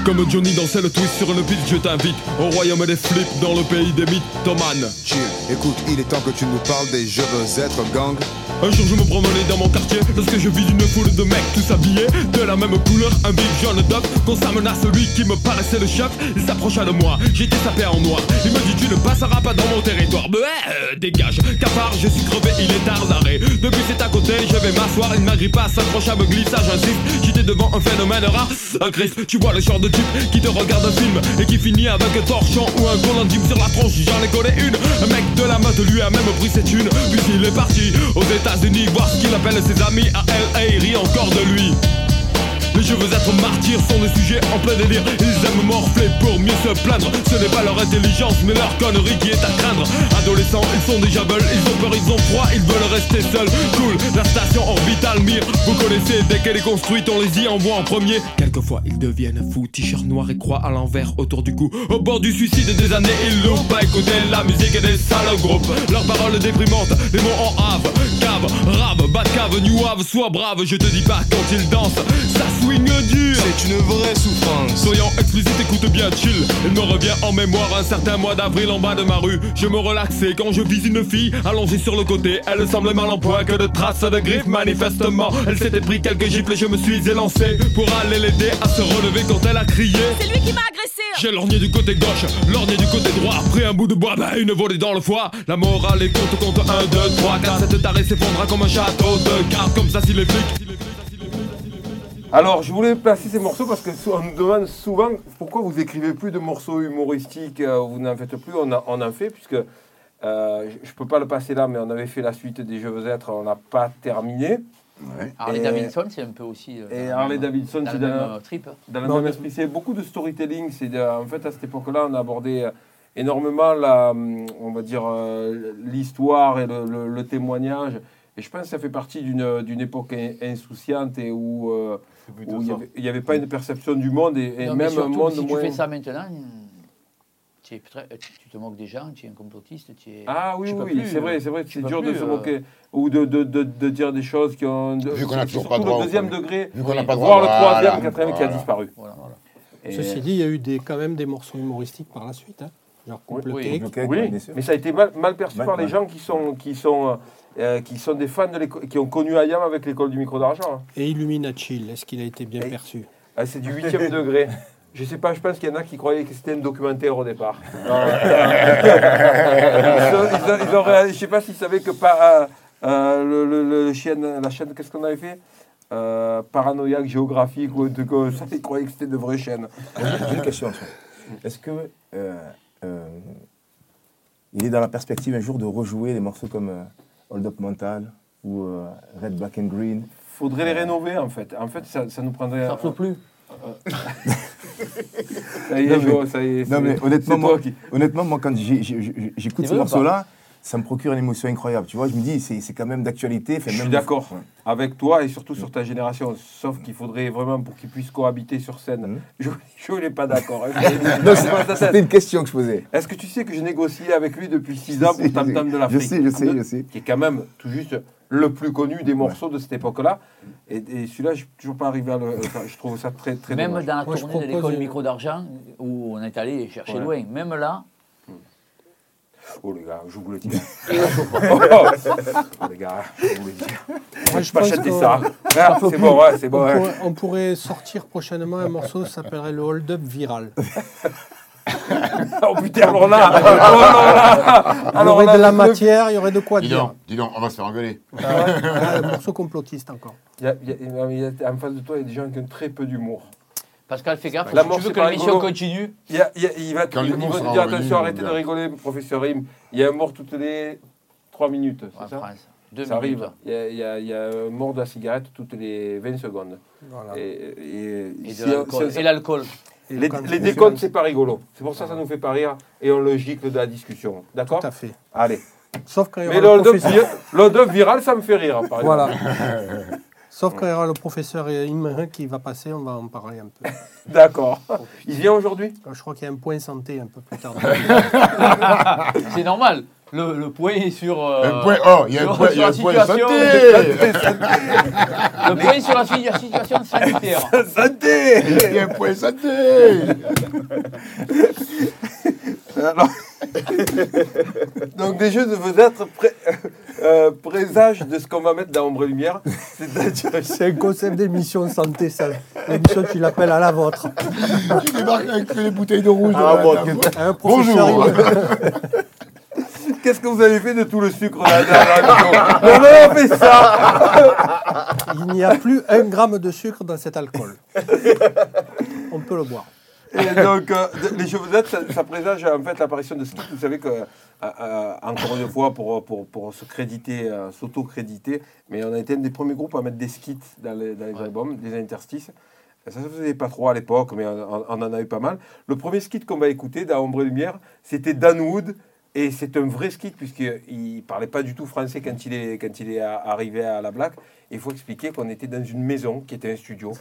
Comme Johnny dansait le twist sur une piste, je t'invite au royaume des flips dans le pays des mythes. Toman. Chill, écoute, il est temps que tu nous parles des je veux être gang. Un jour je me promenais dans mon quartier Lorsque je vis une foule de mecs tous habillés De la même couleur, un big jaune d'op Constamment à celui qui me paraissait le chef. Il s'approcha de moi, j'étais sapé en noir. Il me dit tu ne passeras pas dans mon territoire. Bah euh, dégage, cafard, je suis crevé, il est tard d'arrêt. Depuis c'est à côté, je vais m'asseoir Il m'agrippa, s'accrocha, me glissa, j'insiste. J'étais devant un phénomène rare Un Christ, tu vois le genre de qui te regarde un film Et qui finit avec un torchon ou un colantime sur la tronche. J'en ai collé une, un mec de la meute lui a même pris cette une Puis il est parti aux États-Unis voir ce qu'il appelle ses amis à LA, il rit encore de lui. Les je veux être martyr sont des sujets en plein délire. Ils aiment morfler pour mieux se plaindre. Ce n'est pas leur intelligence mais leur connerie qui est à craindre. Adolescents ils sont déjà veulent, ils ont peur, ils ont froid, ils veulent rester seuls. Cool, la station orbitale Mir. Vous connaissez, dès qu'elle est construite on les y envoie en premier. Quelquefois ils deviennent fous, t-shirt noir et croix à l'envers autour du cou. Au bord du suicide des années ils l'ont pas écouté La musique des sales groupes Leurs paroles déprimantes, les mots en have Cave, rave, bas cave, new have, sois brave. Je te dis pas quand ils dansent, ça swing dur C'est une vraie souffrance. Soyons explicites, écoute bien, chill. Il me revient en mémoire un certain mois d'avril en bas de ma rue. Je me relaxais quand je vis une fille allongée sur le côté. Elle semblait mal en point que de traces de griffes. Manifestement, elle s'était pris quelques gifles et je me suis élancé pour aller l'aider à se relever quand elle a crié. C'est lui qui m'a agressé J'ai lorgné du côté gauche, lorgné du côté droit. Pris un bout de bois, bah une volée dans le foie. La morale est compte compte 1, 2, 3, 4. Cette tarée s'effondra comme un château de cartes. Comme ça, si les flics. Alors, je voulais placer ces morceaux parce que sou- on nous demande souvent pourquoi vous écrivez plus de morceaux humoristiques, euh, vous n'en faites plus, on, a- on en fait, puisque euh, je ne peux pas le passer là, mais on avait fait la suite des Je veux être, on n'a pas terminé. Harley Et- Davidson, c'est un peu aussi. euh, Et dans Harley le- Davidson, c'est dans, euh, trip. dans le même esprit. C'est beaucoup de storytelling. C'est de- en fait, à cette époque-là, on a abordé énormément la, hum, on va dire, l'histoire et le, le- le témoignage. Et je pense que ça fait partie d'une d'une époque in- insouciante et où, euh, où il n'y avait, il y avait pas une perception du monde et, et Non, mais même un monde si moins. tu fais ça maintenant, tu, es très- tu tu te moques des gens, tu es un complotiste, tu es. Ah oui, oui, plus, c'est vrai, euh, c'est vrai c'est dur de se euh, moquer ou de, de, de, de dire des choses qui ont. de- Vu qu'on a c'est toujours surtout pas droit le deuxième degré, Vu qu'on n'a pas droit, le troisième, quatrième qui a disparu. Ceci dit, il y a eu des, quand même des morceaux humoristiques par la suite. Hein. Genre Oui, oui. Oui, mais ça a été mal, mal perçu Mal- par les mal. gens qui sont, qui sont, euh, qui sont des fans de l'école, qui ont connu Ayam avec l'école du micro d'argent. hein. Et Illuminati, est-ce qu'il a été bien Et- perçu? Ah, c'est du huitième degré. Je sais pas, je pense qu'il y en a qui croyaient que c'était un documentaire au départ. ils ont, ils ont- ils ont réalisé- je sais pas s'ils savaient que pas, euh, euh, le, le- le chaîne, la chaîne, qu'est-ce qu'on avait fait? Euh, Paranoïaque géographique ou un truc comme ça, ils croyaient que c'était de vraies chaînes. J'ai une question. Est-ce que euh, euh, il est dans la perspective un jour de rejouer des morceaux comme euh, Hold Up Mental ou euh, Red, Black and Green Faudrait les rénover en fait. En fait, ça, ça nous prendrait. Ça ne peut plus. Ça y est, Non, mais- ça y est. Non, mais honnêtement, moi- qui. Honnêtement, moi, quand j'écoute ces morceaux-là, ça me procure une émotion incroyable. Tu vois, je me dis, c'est c'est quand même d'actualité. Je suis d'accord Ouais. avec toi et surtout sur ta génération. Sauf qu'il faudrait vraiment pour qu'ils puissent cohabiter sur scène. Mhm. Je Je n'ai pas d'accord. hein. C'était une question que je posais. Est-ce que tu sais que j'ai négocié avec lui depuis 6 ans pour Tam Tam de l'Afrique? Je sais, je sais, je sais. Qui est quand même tout juste le plus connu des morceaux de cette époque-là. Et, et celui-là, je suis toujours pas arrivé à le. enfin, je trouve ça très, très Même dommage. dans la Moi, je tournée de propose l'école une- micro d'argent, où on est allé chercher Ouais. loin, même là, Oh les gars, je vous le dis. oh les gars, je vous le dis. Moi, je chanter qu'on- ça. Ah, c'est bon, ouais, c'est on, bon. ouais. pourrait, on pourrait sortir prochainement un morceau qui s'appellerait le Hold Up Viral. Oh putain, alors là, alors là, Il y aurait là, de la matière, il y aurait de quoi Dis dire. donc, dis donc, on va se faire engueuler. Ah, un morceau complotiste encore. Il y a- il y a- en face de toi, il y a des gens qui ont très peu d'humour. Pascal, fais gaffe, La si mort, tu veux que l'émission continue. Il, y a- il y a- il va, Quand il va- l'humour il va sera te dire revenu, attention, on arrêtez de rigoler, professeur Rim. Il y a un mort toutes les 3 minutes, ça France. Deux Ça minutes. arrive. Il y, a, il y a- il y a un mort de la cigarette toutes les 20 secondes. Voilà. Et, et- Et, si de on- l'alcool. si on- Et l'alcool. Et les, quand- les décomptes, c'est pas rigolo. C'est pour ça que ça nous fait pas rire et on le gicle de la discussion. D'accord Tout à fait. Allez, Sauf quand il y Mais aura le le hold-up professeur. vi- le hold-up viral, ça me fait rire, par Voilà. Sauf quand il y aura le professeur Imre qui va passer, on va en parler un peu. D'accord. Il vient aujourd'hui? Je crois qu'il y a un point santé un peu plus tard. C'est normal. Le, le point est sur. euh, Un point- oh, il y a un point- y a un santé. Le point est sur la situation sanitaire. Santé Il y a un point santé Alors- Donc des jeux de vedettes pré- euh, présagent de ce qu'on va mettre dans Ombre et Lumière. C'est un concept d'émission santé, ça. L'émission, tu l'appelles à la vôtre. Tu débarques avec les bouteilles de rouge. Ah, dans bon. Un Bonjour. Qu'est-ce que vous avez fait de tout le sucre là Non, non, on fait ça Il n'y a plus un gramme de sucre dans cet alcool. On peut le boire. Et donc, euh, les jeux vedettes, ça, ça présage en fait l'apparition de skits. Vous savez que, euh, euh, encore une fois, pour, pour, pour se créditer, euh, s'auto-créditer, mais on a été un des premiers groupes à mettre des skits dans les, dans les albums, des interstices. Ça se faisait pas trop à l'époque, mais on, on en a eu pas mal. Le premier skit qu'on va écouter dans Ombre et Lumière, c'était Dan Wood. Et c'est un vrai skit, puisqu'il ne parlait pas du tout français quand il est, quand il est arrivé à la Black. Il faut expliquer qu'on était dans une maison qui était un studio.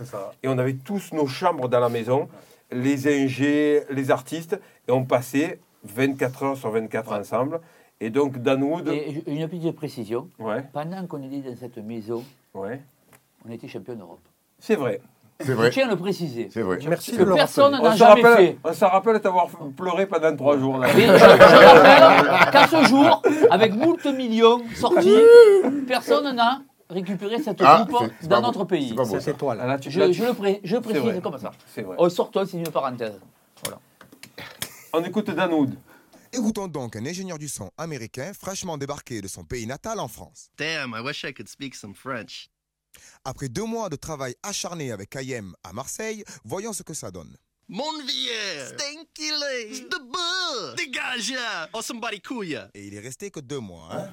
Et on avait tous nos chambres dans la maison, les ingés, les artistes, et on passait 24 heures sur 24 ensemble. Et donc, Dan Wood. Et une petite précision. Ouais, Pendant qu'on était dans cette maison, ouais. on était champion d'Europe. C'est vrai. C'est Je vrai. tiens à le préciser. C'est vrai. Merci de le personne n'a jamais rappelle, fait. on se rappelle d'avoir pleuré pendant trois jours. là. Je, je rappelle qu'à ce jour, avec moult millions sortis, personne n'a récupéré cette Ah, coupe notre beau. pays. Beau. Cette ça. étoile. Ah, là, tu- Je, là, tu- je le, pré- je précise vrai. comme ça. Vrai. Oh, sortons, c'est une parenthèse. On écoute Dan Wood. Écoutons donc un ingénieur du son américain fraîchement débarqué de son pays natal en France. Damn, I wish I could speak some French. Après deux mois de travail acharné avec IM à Marseille, voyons ce que ça donne. Mon vieux, stinky legs, de bas, dégage, oh somebody couille. Et il est resté que deux mois. Hein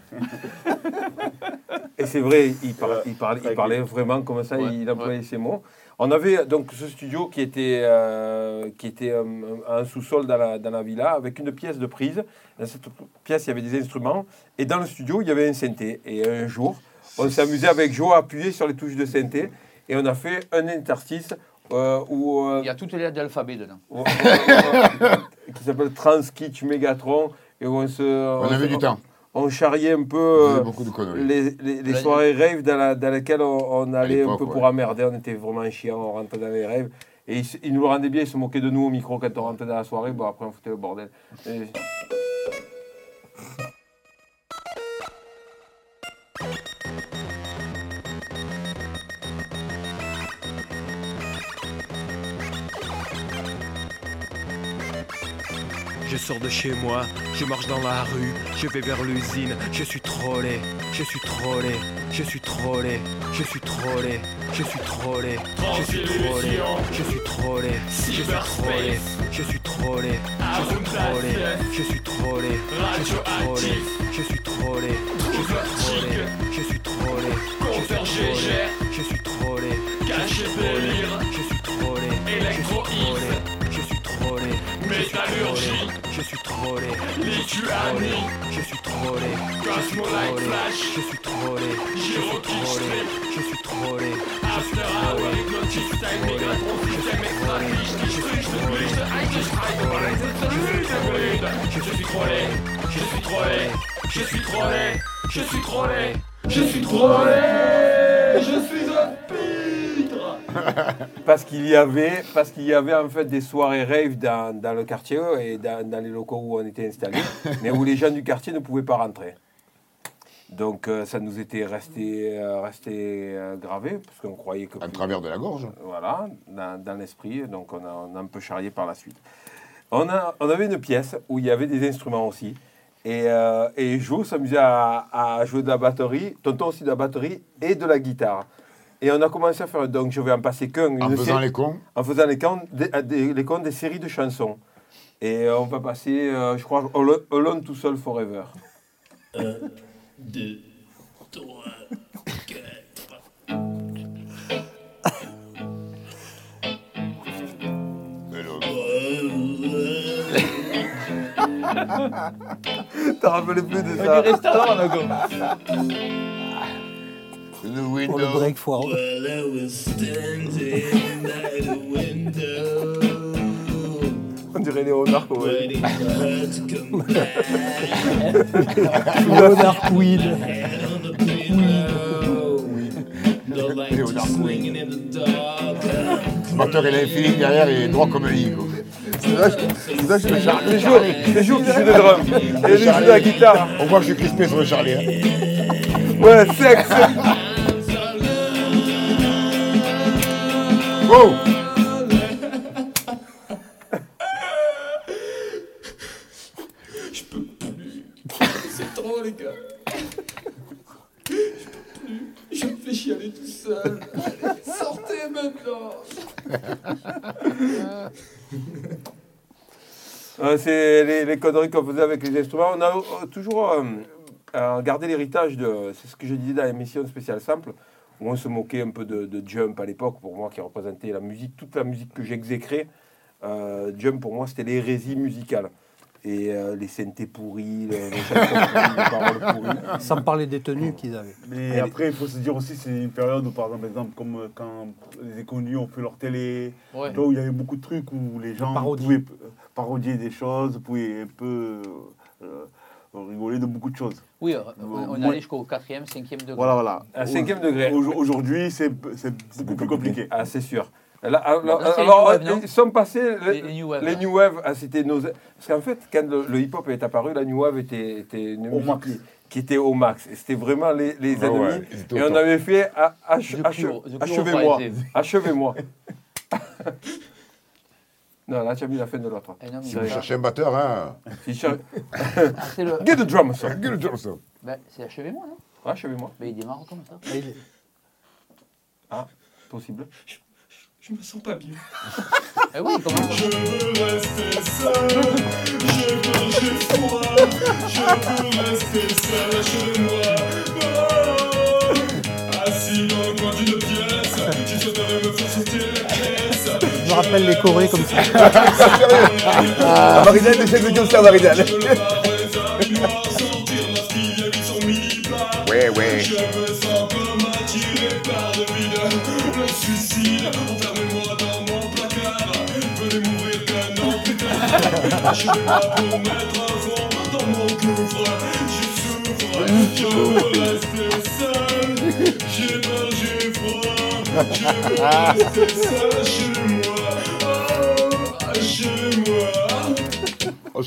Et c'est vrai, il, par- il parlait, il parlait vraiment comme ça, il employait ses mots. On avait donc ce studio qui était, euh, qui était euh, un sous-sol dans la, dans la villa avec une pièce de prise. Dans cette pièce, il y avait des instruments. Et dans le studio, il y avait un synthé. Et un jour, on s'est amusé avec Joe à appuyer sur les touches de synthé. Et on a fait un interstice euh, où, euh, Il y a toutes les lettres de l'alphabet dedans. qui s'appelle Transkitch Megatron. Et où on se. On avait du temps. On charriait un peu. Euh, de les, les- les La- soirées rave dans, la- dans lesquelles on, on allait un peu ouais. pour emmerder, on était vraiment chiants, on rentrait dans les rêves. Et ils, nous le rendaient bien, ils se moquaient de nous au micro quand on rentrait dans la soirée. Bon, après, on foutait le bordel. Et- sors de chez moi, je marche dans la rue, je vais vers l'usine, je suis trollé, je suis trollé, je suis trollé, je suis trollé, je suis trollé, je suis trollé, je suis trollé, je suis trollé, je suis trollé, je suis trollé, je suis trollé, je suis trollé, je suis trollé, je suis trollé, je suis trollé, je suis trollé, je suis trollé, je suis trollé, je suis trollé, Métallurgie. Je suis trollé. Lituanie. Je suis trollé. Cosmolite Flash. Je suis trollé. Gyrokick Strip. Je suis trollé. After Hour. Hypnotic Style. Migratron. Système Extra. Fiche. District. Blüte. Eingeschreit. Blüte. Je suis trollé. Je suis trollé. Je suis trollé. Je suis trollé. Je suis trollé. Je suis Parce qu'il y avait, parce qu'il y avait en fait des soirées rave dans, dans le quartier et dans, dans les locaux où on était installés, mais où les gens du quartier ne pouvaient pas rentrer. Donc euh, ça nous était resté, euh, resté euh, gravé, parce qu'on croyait que... À travers de la gorge. Voilà, dans, dans l'esprit, donc on a, on a un peu charrié par la suite. On, a, on avait une pièce où il y avait des instruments aussi, et, et Jo s'amusait à, à jouer de la batterie, Tonton aussi de la batterie et de la guitare. Et on a commencé à faire, donc je vais en passer qu'un. En faisant les cons. En faisant les cons, des, les cons des séries de chansons. Et euh, on va passer, euh, je crois, Alone, Alone to Soul Forever. Deux, trois, quatre. T'as rappelé plus de ça. dirait Stallone, le Pour break foireux. Well, I was standing at a window, On dirait Léonard for her to come back. Leonard Queen. Dark. Le batteur, il a un feeling derrière, est droit comme un lit. C'est ça, je me charge. Les jours, les jours qui joue des drums. Et lui joue de la guitare. On voit que je suis crispé sur le Charlie. hein. Ouais, sexe. Go C'est trop, les gars. Je peux plus. Je me fais chialer tout seul. Allez, sortez maintenant. Euh, c'est les, les conneries qu'on faisait avec les instruments. On a euh, toujours euh, euh, gardé l'héritage de. C'est ce que je disais dans l'émission spéciale simple, où on se moquait un peu de, de Jump à l'époque, pour moi qui représentait la musique, toute la musique que j'exécrais. Euh, Jump pour moi c'était l'hérésie musicale. Et euh, les synthés pourris, les, les chansons pourries, les paroles pourries. Sans parler des tenues qu'ils avaient. Mais après, il faut se dire aussi, c'est une période où, par exemple, comme euh, quand les inconnus ont fait leur télé, Ouais. là où il y avait beaucoup de trucs où les gens Parodie. pouvaient parodier des choses, pouvaient un peu euh, rigoler de beaucoup de choses. Oui, euh, on, allé jusqu'au 4e, 5e degré. Voilà, voilà. À cinquième degré. Au- Aujourd'hui, c'est beaucoup plus compliqué. Ah, c'est sûr. Là, alors, Là, Wave, ils sont passés. Les- les New Wave, les. New Wave, ah, c'était nos. Parce qu'en fait, quand le, le hip-hop est apparu, la New Wave était, était une Au musique max. qui, était au max. Et c'était vraiment les, les Ah ennemis. et on top. avait fait ah, achevez-moi. Achevez-moi. non, là, tu as mis la fin de l'autre. Eh non, mais- Si vous cherchez un batteur, hein. Si cher- Ah, c'est le... Get the drum, ça. Get the drum, ça. Ben, c'est achevez-moi, non? Achevez-moi. Ben, il démarre comme ça. Et il- Ah, possible. Je me sens pas bien. Eh oui, comment ça? Je veux rester seul. Je veux, j'ai froid. Je veux rester seul chez moi. Oh. Assis dans le coin d'une pièce. J'ai souhaiterais me faire sortir. Je me rappelle les chorés comme ça. Ah, Marinelle, essaie de dire ça, Marinelle. Je veux Oh.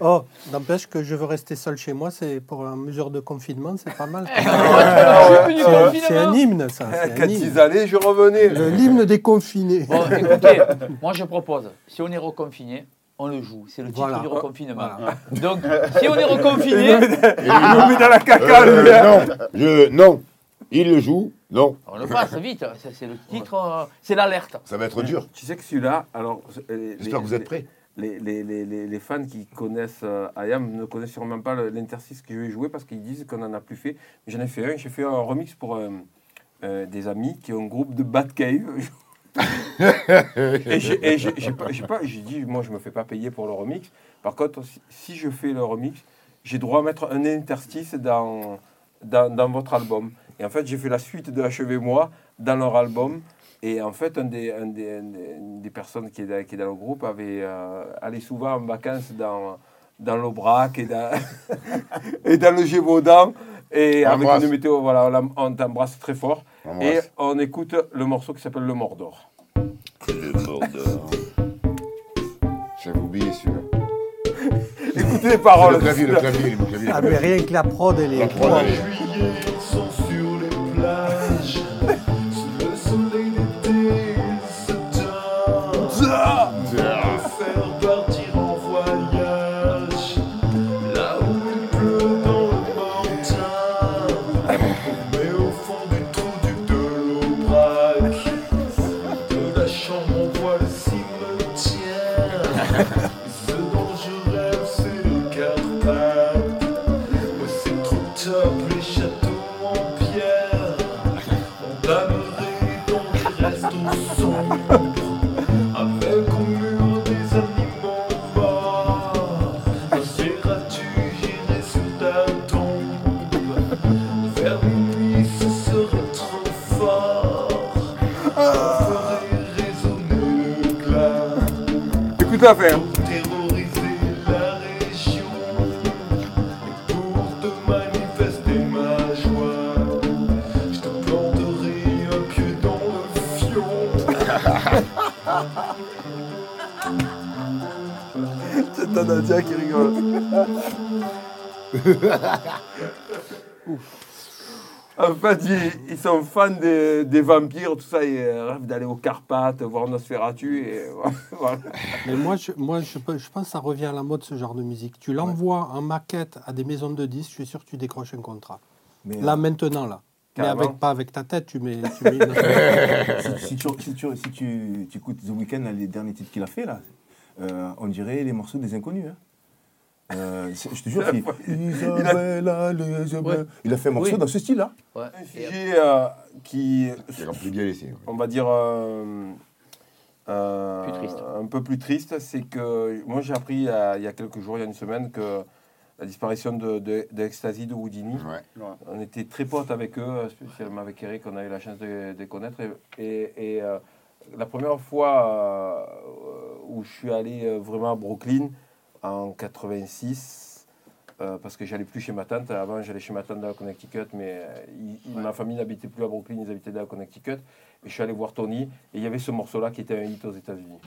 Oh, n'empêche que je veux rester seul chez moi, c'est pour une mesure de confinement, c'est pas mal. Ah, C'est un hymne, ça. Quand ils allaient, je revenais. L'hymne des confinés. Bon, écoutez, moi je propose, si on est reconfiné, on le joue. C'est le titre Voilà. du reconfinement. Voilà. Donc, si on est reconfiné, Il nous met dans la caca, Euh, lui. hein. non, je, non. Il le joue, non. on le passe vite. C'est le titre, euh, c'est l'alerte. Ça va être dur. Tu sais que celui-là, alors. J'espère que vous êtes prêts. Les, les, les, les, fans qui connaissent euh, IAM ne connaissent sûrement pas l'interstice que je vais jouer parce qu'ils disent qu'on n'en a plus fait. J'en ai fait un, j'ai fait un remix pour euh, euh, des amis qui ont un groupe de Batcave. et j'ai pas, pas- dit, moi je me fais pas payer pour le remix. Par contre, si, si je fais le remix, j'ai droit à mettre un interstice dans, dans, dans votre album. Et en fait, j'ai fait la suite de Achevez-moi dans leur album. Et en fait, un des, un des, un des- une des personnes qui est, dans, qui est dans le groupe avait euh, allé souvent en vacances dans, dans l'Aubrac et dans, et dans le Gévaudan. Et On avec une météo, voilà, on t'embrasse très fort. On Et on écoute le morceau qui s'appelle Le Mordor. J'avais oublié celui-là. Écoutez les paroles. le clavier, le clavier, le clavier. Ah, mais rien que la prod, elle est. La prod, elle est- Yeah. Je te planterai un pied dans le fion. C'est ta Nadia qui rigole. En fait, ils, ils sont fans des, des vampires, tout ça, ils rêvent d'aller aux Carpates, voir Nosferatu, et voilà. Mais moi, je, moi je, pe- je pense que ça revient à la mode, ce genre de musique. Tu l'envoies en maquette à des maisons de disques, je suis sûr que tu décroches un contrat. Mais, Là, euh, maintenant, là. Mais avec, pas avec ta tête, tu mets... Tu mets une- si, si tu, si tu- si tu- tu écoutes The Weeknd, les derniers titres qu'il a fait, là, euh, on dirait les morceaux des inconnus. hein. Euh, je te jure, il, Ouais. a fait un morceau Oui. dans ce style-là. Ouais. Un Et- sujet euh, qui, bien ici. on va dire, euh, euh, Plus triste. un peu plus triste, c'est que moi j'ai appris il y, a, il y a quelques jours, il y a une semaine, que la disparition de, de, de Ecstasy de Houdini, Ouais. on était très potes avec eux, spécialement avec Eric, on a eu la chance de, les connaître. Et, et, et, euh, la première fois euh, où je suis allé euh, vraiment à Brooklyn, en 86, euh, parce que j'allais plus chez ma tante. Avant, j'allais chez ma tante dans le Connecticut, mais euh, il- ma famille n'habitait plus à Brooklyn, ils habitaient dans le Connecticut. Et je suis allé voir Tony, et il y avait ce morceau-là qui était un hit aux États-Unis.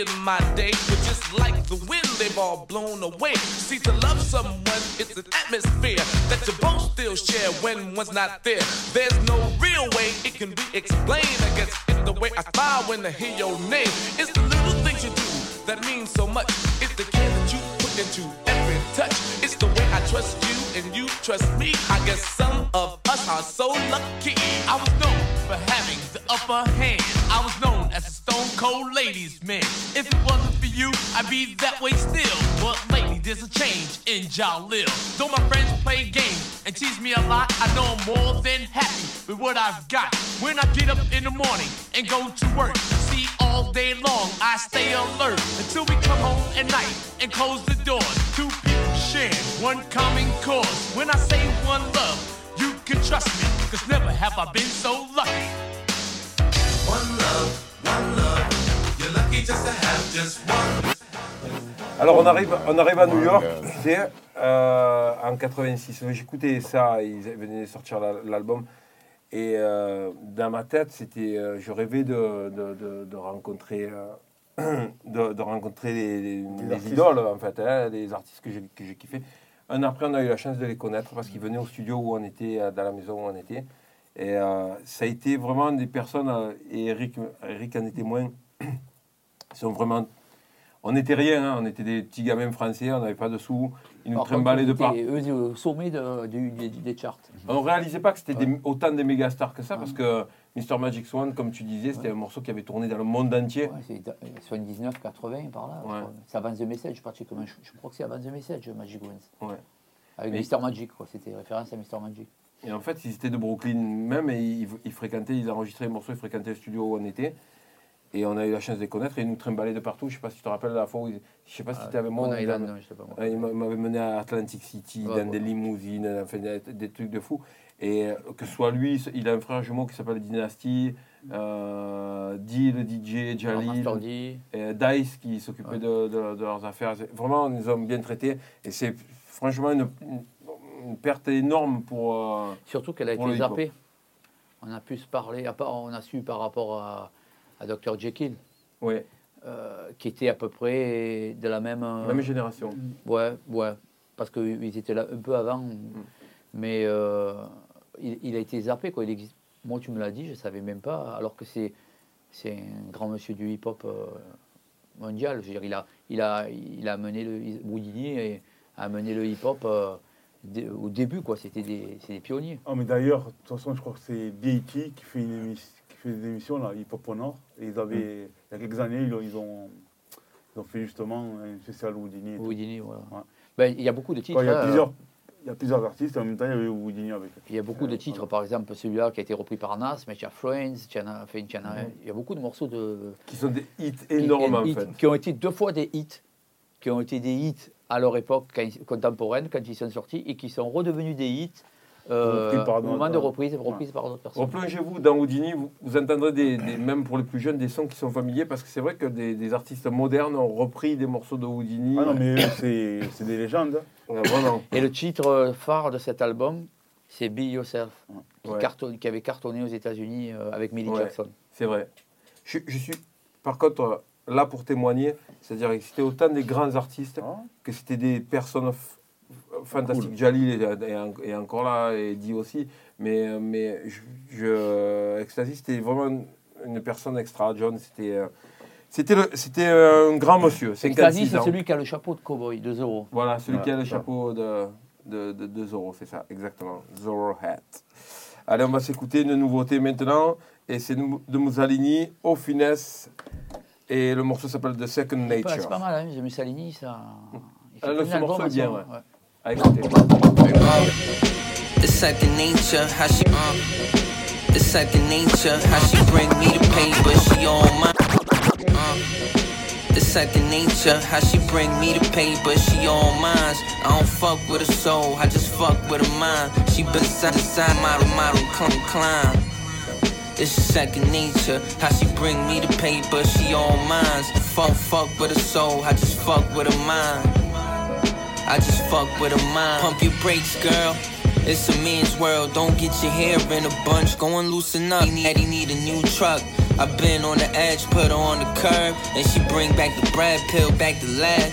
In my day, but just like the wind, they've all blown away. See, to love someone, it's an atmosphere that you both still share when one's not there. There's no real way it can be explained. I guess it's the way I smile when I hear your name. It's the little things you do that mean so much. It's the care that you put into every touch. It's the way I trust you and you trust me. I guess some of us are so lucky. I was known for having the upper hand. I was known cold ladies man. If it wasn't for you, I'd be that way still. But lately there's a change in Jalil. Though my friends play games and tease me a lot, I know I'm more than happy with what I've got. When I get up in the morning and go to work, see all day long I stay alert until we come home at night and close the doors. Two people sharing one common cause. When I say one love, you can trust me, cause never have I been so lucky. One love, one love. Alors on arrive, on arrive à New York, euh, tu sais, euh, en 86. J'écoutais ça, ils venaient de sortir la- l'album. Et euh, dans ma tête, c'était, euh, je rêvais de, de, de- de rencontrer, de, rencontrer les, les- les artistes. idoles, en fait, hein, les artistes que j'ai que j'ai kiffé. Un après, on a eu la chance de les connaître parce qu'ils venaient au studio où on était, dans la maison où on était. Et ça a été vraiment des personnes, et Eric, Eric en était moins, ils sont vraiment on n'était rien, hein, on était des petits gamins français, on n'avait pas de sous, ils nous trimballaient de part. Eux, au sommet de- des, des charts. On ne réalisait pas que c'était des- autant de méga stars que ça, parce que Mr. Magic Swan, comme tu disais, c'était un morceau qui avait tourné dans le monde entier. Ouais, c'est euh, 79, 80 par là. Ouais. C'est Avance the Message pratiquement. Je, je crois que c'est Avance the Message, Magic Ones. Ouais. Avec Mais- Mr. Magic, quoi. C'était référence à Mr. Magic. Et en fait, ils étaient de Brooklyn même, et ils, ils fréquentaient, ils enregistraient les morceaux, ils fréquentaient le studio où on était. Et on a eu la chance de les connaître, et ils nous trimballaient de partout. Je ne sais pas si tu te rappelles la fois où, ils- je sais pas si Ah, tu avec moi. Ils m'a- m'avaient mené à Atlantic City, Ouais, dans ouais. des limousines, enfin, des, des trucs de fou. Et euh, que ce soit lui, il a un frère jumeau qui s'appelle Dynasty, euh, Dee, le DJ, Jalil, D. et Dice qui s'occupait de, de- de leurs affaires. Vraiment, ils nous ont bien traités. Et c'est franchement une, perte énorme pour. euh, Surtout qu'elle a été zappée. On a pu se parler, on a su par rapport à, à Dr. Jekyll, euh, qui était à peu près de la même. euh, même génération. Ouais, ouais. Parce qu'ils étaient là un peu avant. Mais euh, il, il a été zappé, quoi. Il existe. Moi, tu me l'as dit, je ne savais même pas. Alors que c'est c'est un grand monsieur du hip-hop euh, mondial. Je veux dire, il a, il a, il a mené le a mené le hip-hop dé- au début, quoi. C'était des, des pionniers. Ah, mais d'ailleurs, de toute façon, je crois que c'est BET qui fait, une émission, fait des émissions, là, Hip Hop au Nord. Et ils avaient, il y a quelques années, ils ont, ils ont, ils ont fait justement un spécial Houdini. Houdini, voilà. Ouais. Ben, il y a beaucoup de titres. Il, y a hein, plusieurs, il y a plusieurs artistes, et en même temps, il y avait Houdini avec. Il y a beaucoup de titres, par exemple celui-là qui a été repris par Nas, mais il y a Friends, il y a, enfin, il y en a- il y a beaucoup de morceaux de, Qui sont des hits énormes, en fait. qui ont été deux fois des hits, qui ont été des hits à leur époque contemporaine, quand ils sont sortis, et qui sont redevenus des hits euh, au moment de reprise, reprises par d'autres personnes. Replongez-vous dans Houdini, vous, vous entendrez des, des- même pour les plus jeunes des sons qui sont familiers parce que c'est vrai que des, des artistes modernes ont repris des morceaux de Houdini. Ah non, mais eux, c'est c'est des légendes. Ouais, vraiment. Et le titre phare de cet album, c'est Be Yourself, qui, Ouais. qui avait cartonné aux États-Unis euh, avec Millie Ouais. Jackson. C'est vrai. Je, je suis par contre euh, là pour témoigner, c'est-à-dire que c'était autant des grands artistes Ah. que c'était des personnes f- fantastiques. Jalil est, est en- est encore là et dit aussi, mais, mais je, je- Ecstasy c'était vraiment une- personne extra. John c'était euh, c'était le- c'était euh, un grand monsieur. Ecstasy, 56 c'est celui qui a le chapeau de cowboy, de Zorro. Voilà, celui qui a le Ouais. chapeau de, de, de, de Zorro, c'est ça, exactement. Zorro Hat. Allez, on va s'écouter une nouveauté maintenant, et c'est de Mussolini, Au Finesse, et le morceau s'appelle The Second C'est pas- C'est Nature. pas mal, hein, Mussolini, ça. il fait Ah, le- plein ce morceau est bien, moment, ouais. Ouais. Ah, écoutez. It's second nature, how she uh. It's second nature, how she bring me the paper, she on my uh. It's second nature, how she bring me the paper, she on mine. I don't fuck with her soul, I just fuck with her mind. She been design, design, model, model, climb, climb. It's second nature, how she bring me the paper, she on mine. Fuck, fuck with her soul, I just fuck with her mind. I just fuck with a mind. Pump your brakes, girl. It's a man's world. Don't get your hair in a bunch. Go and loosen up. He need, he need a new truck. I've been on the edge, put her on the curb. And she bring back the bread pill, back the lad.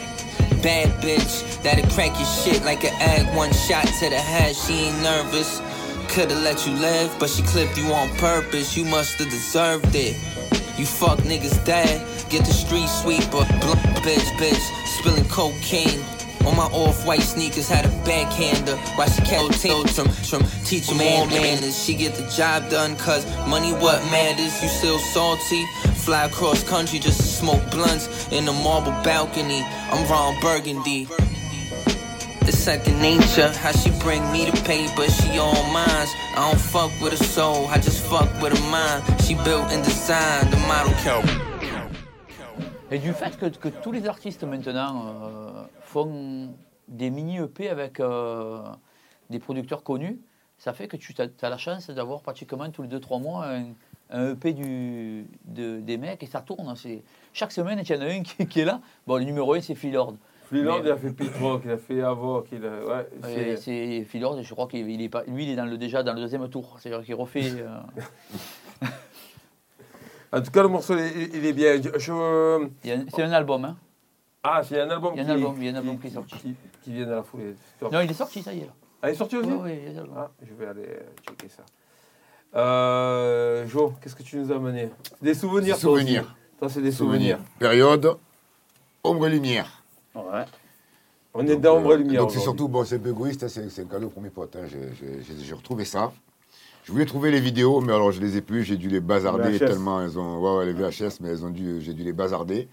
Bad bitch, that'll crack your shit like an egg. One shot to the head, she ain't nervous. Could've let you live, but she clipped you on purpose. You must've deserved it. You fuck niggas dead. Get the street sweeper, blunt bitch, bitch, spilling cocaine. On my off-white sneakers, had a backhander. Why she can't take from teach 'em all manners. She get the job done, cause money what matters. You still salty? Fly across country just to smoke blunts in the marble balcony. I'm Ron Burgundy. It's second nature, how she bring me the paper, she on mine. I don't fuck with her soul, I just fuck with her mind. She built and designed the model cow. Et du fait que, que tous les artistes maintenant euh, font des mini-EP avec euh, des producteurs connus, ça fait que tu as, la chance d'avoir pratiquement tous les 2-3 mois un, un EP du, de- des mecs et ça tourne. C'est- Chaque semaine, il y en a un qui, qui est là. Bon, le numéro 1, c'est Phil Lord. Phil Lord, il a fait Pit Rock, il a fait Avoc, il a... Ouais, c'est- Phil Lord, et je crois qu'il il est pas, lui, il est dans le, déjà dans le deuxième tour. C'est-à-dire qu'il refait. euh, En tout cas, le morceau, il, il est bien. Je- c'est un album, hein. Ah, c'est un album Il y a un qui, album, il y a un album qui est sorti. Qui, qui vient de la foulée. Non, il est sorti, ça y est. Là. Ah, il est sorti aussi Oui, oui, il y a un album. Ah, je vais aller euh, checker ça. Euh, Jo, qu'est-ce que tu nous as amené? Des souvenirs, Des souvenirs. Toi, c'est des souvenirs. Période, ombre et lumière. Ouais. On est dans ombre et lumière. Donc c'est surtout, bon, c'est un peu égoïste, hein, c'est un cadeau pour mes potes. hein, j'ai retrouvé ça. Je voulais trouver les vidéos, mais alors je les ai plus, j'ai dû les bazarder VHS. tellement elles ont. Ouais, ouais, les VHS, mais elles ont dû, j'ai dû les bazarder.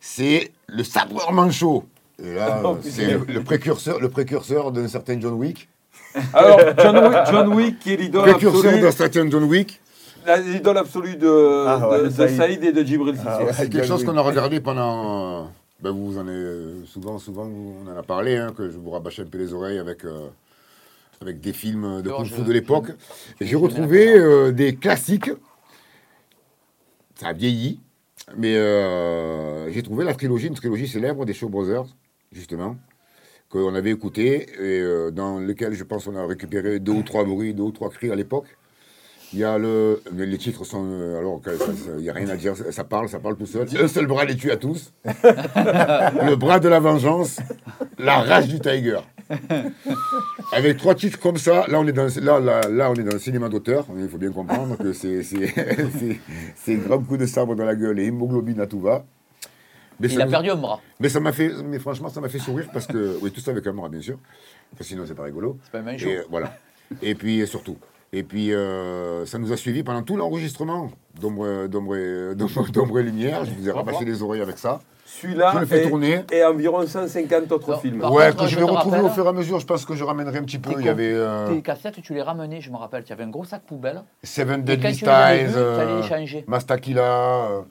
C'est le sabreur manchot. Et là, Oh, c'est le, le précurseur, le précurseur d'un certain John Wick. Alors, John Wick, John Wick qui est l'idole Précurseur absolue. d'un certain John Wick. la- L'idole absolue de, Ah ouais, de, de de Saïd. Et de Djibril. Ah ouais. C'est quelque chose qu'on a regardé pendant. ben vous en avez euh, souvent, souvent, on en a parlé, hein, que je vous rabâchais un peu les oreilles avec, euh, avec des films de Alors, Kung je- Fu de l'époque. j'ai retrouvé euh, des classiques. Ça a vieilli, mais euh, j'ai trouvé la trilogie, une trilogie célèbre des Shaw Brothers, justement, qu'on avait écouté et euh, dans lequel je pense on a récupéré deux ou trois bruits, deux ou trois cris à l'époque. Il y a le. mais Les titres sont. Alors, il n'y a rien à dire, ça, ça parle, ça parle tout seul. Un seul bras les tue à tous. le bras de la vengeance. La rage du tiger. Avec trois titres comme ça, là on est dans, là, là, là, on est dans le cinéma d'auteur. Il faut bien comprendre que c'est c'est- grand coup de sabre dans la gueule et hémoglobine à tout va. Mais Il a perdu un bras. Mais ça m'a fait, mais franchement, ça m'a fait sourire parce que, oui, tout ça avec un bras, bien sûr. Parce que sinon, c'est pas rigolo. C'est pas. Et, euh, voilà. Et puis, surtout. Et puis, euh, ça nous a suivis pendant tout l'enregistrement d'Ombre d'Ombre- d'Ombre- d'Ombre et Lumière. Je vous ai rabâché les oreilles avec ça. Celui-là Je le fais et, tourner. et environ 150 autres films. ouais, contre, que je je vais retrouver rappelle- au fur et à mesure. Je pense que je ramènerai un petit peu. Tes Il y avait euh, Tes cassettes, tu les ramenais, je me rappelle. Tu avais un gros sac poubelle. Seven Deadly Styles, euh. Mastakila.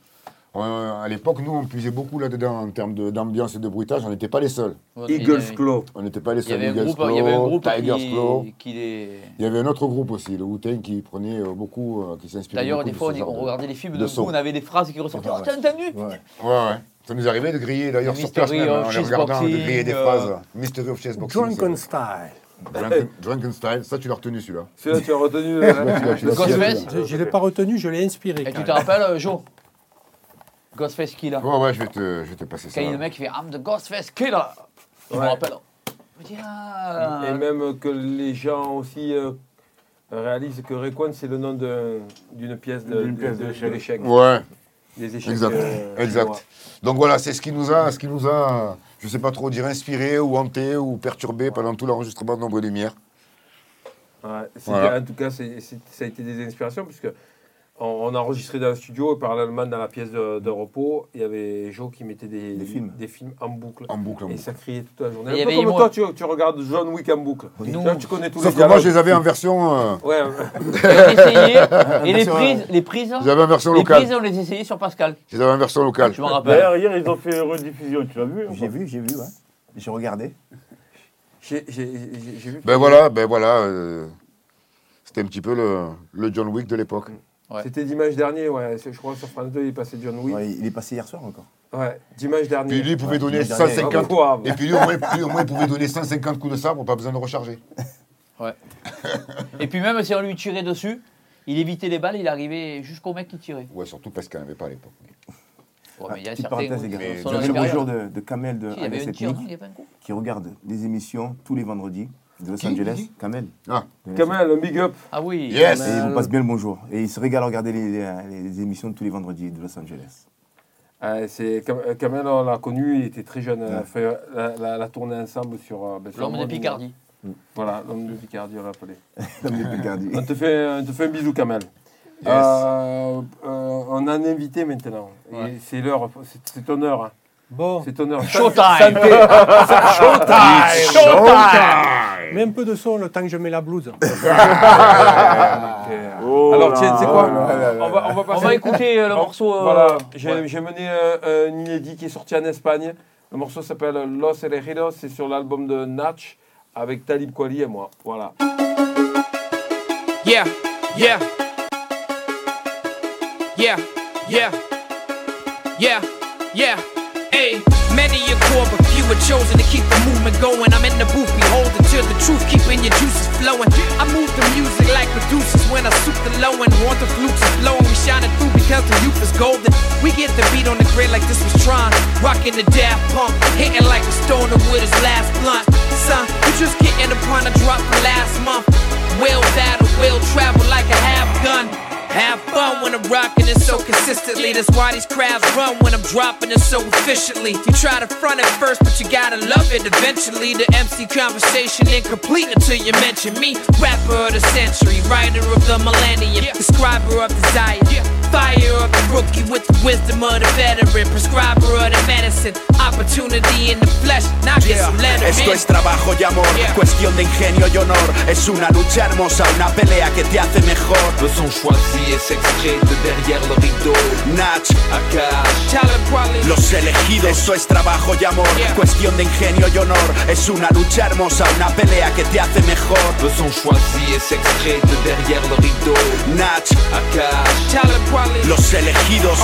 À l'époque, nous, on puisait beaucoup là-dedans en termes d'ambiance et de bruitage. On n'était pas les seuls. Eagles Claw. On n'était pas les Il y seuls. avait un Eagles groupe, il y avait un Claw, groupe Tigers Claw. qui, qui les... Il y avait un autre groupe aussi, le Wu-Tang, qui prenait euh, beaucoup, euh, qui s'inspirait D'ailleurs, beaucoup des de fois, on, regardait les films de son. on avait des phrases qui ressortaient. Oh, t'as entendu Ouais, ouais. Ça nous arrivait de griller, d'ailleurs, sur place même, of en les regardant, de griller des euh, phrases. Mystery of Chessboxing. Drunken Style. Drunken, Drunken Style, ça tu l'as retenu celui-là. Celui-là, tu retenu. L'as- Ghostface Je ne l'ai pas retenu, je l'ai inspiré. Et tu te rappelles, Joe? Ghostface Killer. Ouais, ouais, je vais te, je vais te passer ça. Quand il y a le mec qui fait I'm the Ghostface Killer. Je me Ouais. rappelle. Je me dis, ah. Et même que les gens aussi euh, réalisent que Rayquan, c'est le nom de- d'une pièce de, D'une de- pièce de- de d'échecs. l'échec. Ouais. Des échecs. Exact. euh, exact. Donc voilà, c'est ce qui nous a, ce qui nous a, je sais pas trop dire inspiré ou hanté ou perturbé pendant tout l'enregistrement de Nombre et Lumière. Ouais, Voilà. En tout cas, c'est- c'est- ça a été des inspirations, puisque on, on a enregistré dans le studio et parallèlement dans la pièce de, de repos, il y avait Joe qui mettait des, Des films. des films en boucle. En boucle, en Et boucle. ça criait toute la journée. Et y Un peu avait comme Imo. toi, tu, tu regardes John Wick en boucle. Nous- Là, tu connais tous Sauf les que moi, je les avais en version, euh, Ouais, essayait, et les prises, les prises, je les avais en version les locale. prises, on les essayait sur Pascal. Je les avais en version locale. Je m'en rappelle. D'ailleurs, hier, ils ont fait une rediffusion, tu l'as vu ou J'ai vu, j'ai vu, ouais. J'ai regardé. j'ai j'ai- j'ai- j'ai vu. Ben voilà, ben voilà. euh, C'était un petit peu le, le John Wick de l'époque. Ouais. C'était dimanche dernier, ouais. Je crois sur France 2, il est passé John Wick. Ouais, il est passé hier soir encore. Ouais, dimanche dernier. Puis lui, il pouvait Ouais, donner le dernier. 150. Ah, Et puis lui, au moins, lui, au moins, il pouvait donner 150 coups de sabre, pas besoin de recharger. Et puis même si on lui tirait dessus, il évitait les balles, il arrivait jusqu'au mec qui tirait. Ouais, surtout parce qu'il n'y en avait pas à l'époque. Ouais, mais il y a Petite certains parenthèse, les gars. mais J'avais dans le bonjour de, de Kamel de Si, il y avait il y avait un qui regarde des émissions tous les vendredis de Los Qui Angeles. Qui Kamel. Ah, De- Kamel, un big up. Ah oui. Yes. Et il vous passe bien le bonjour. Et il se régale à regarder les, les- les émissions de tous les vendredis de Los Angeles. Euh, c'est Cam- euh, Kamel, on l'a connu, il était très jeune. On a Ouais. fait la, la, la tournée ensemble sur. euh, ben, sur L'homme de Picardie. Voilà, l'homme de Picardie, on l'a appelé. Comme des Picardie. On te fait, on te fait un bisou, Kamel. Yes. Euh, euh, on a un invité maintenant. Et Ouais. c'est l'heure, c'est- c'est ton heure. hein. Bon, C'est ton heure. Showtime. Showtime. Showtime. Mets un peu de son le temps que je mets la blouse. Oh Alors tiens, c'est quoi on va, on va On va écouter euh, le morceau. euh, Voilà, j'ai mené euh, un inédit qui est sorti en Espagne. Le morceau s'appelle Los Elegidos, c'est sur l'album de Natch avec Talib Kweli et moi. Voilà. Yeah, yeah. Yeah, yeah. Yeah, yeah. Hey, many are called, are chosen to keep the movement going. I'm in the booth, beholding to the truth, keeping your juices flowing. I move the music like producers when I soup the low and want the flutes is blowing. We shining through because the youth is golden. We get the beat on the grid like this was Tron. Rocking the Daft Punk, hitting like a stoner with his last blunt. Son, you just getting upon a drop from last month. Will battle, will travel like a half gun. Have fun when I'm rocking it so consistently. That's why these crowds run when I'm dropping it so efficiently. You try to front it first, but you gotta love it eventually. The MC conversation incomplete until you mention me. Rapper of the century, writer of the millennium, describer of desire. Fire of the rookie with the wisdom of the veteran, prescriber of the medicine. Opportunity in the flesh, now get some letter Esto es trabajo y amor, cuestión de ingenio y honor. Es una lucha hermosa, una pelea que te hace mejor. Eux sont choisis et s'extraient de derrière le rideau. Nach, Akash, los elegidos. Esto es trabajo y amor, cuestión de ingenio y honor. Es una lucha hermosa, una pelea que te hace mejor. Eux sont choisis et s'extraient de derrière le rideau. Nach, Akash, los elegidos.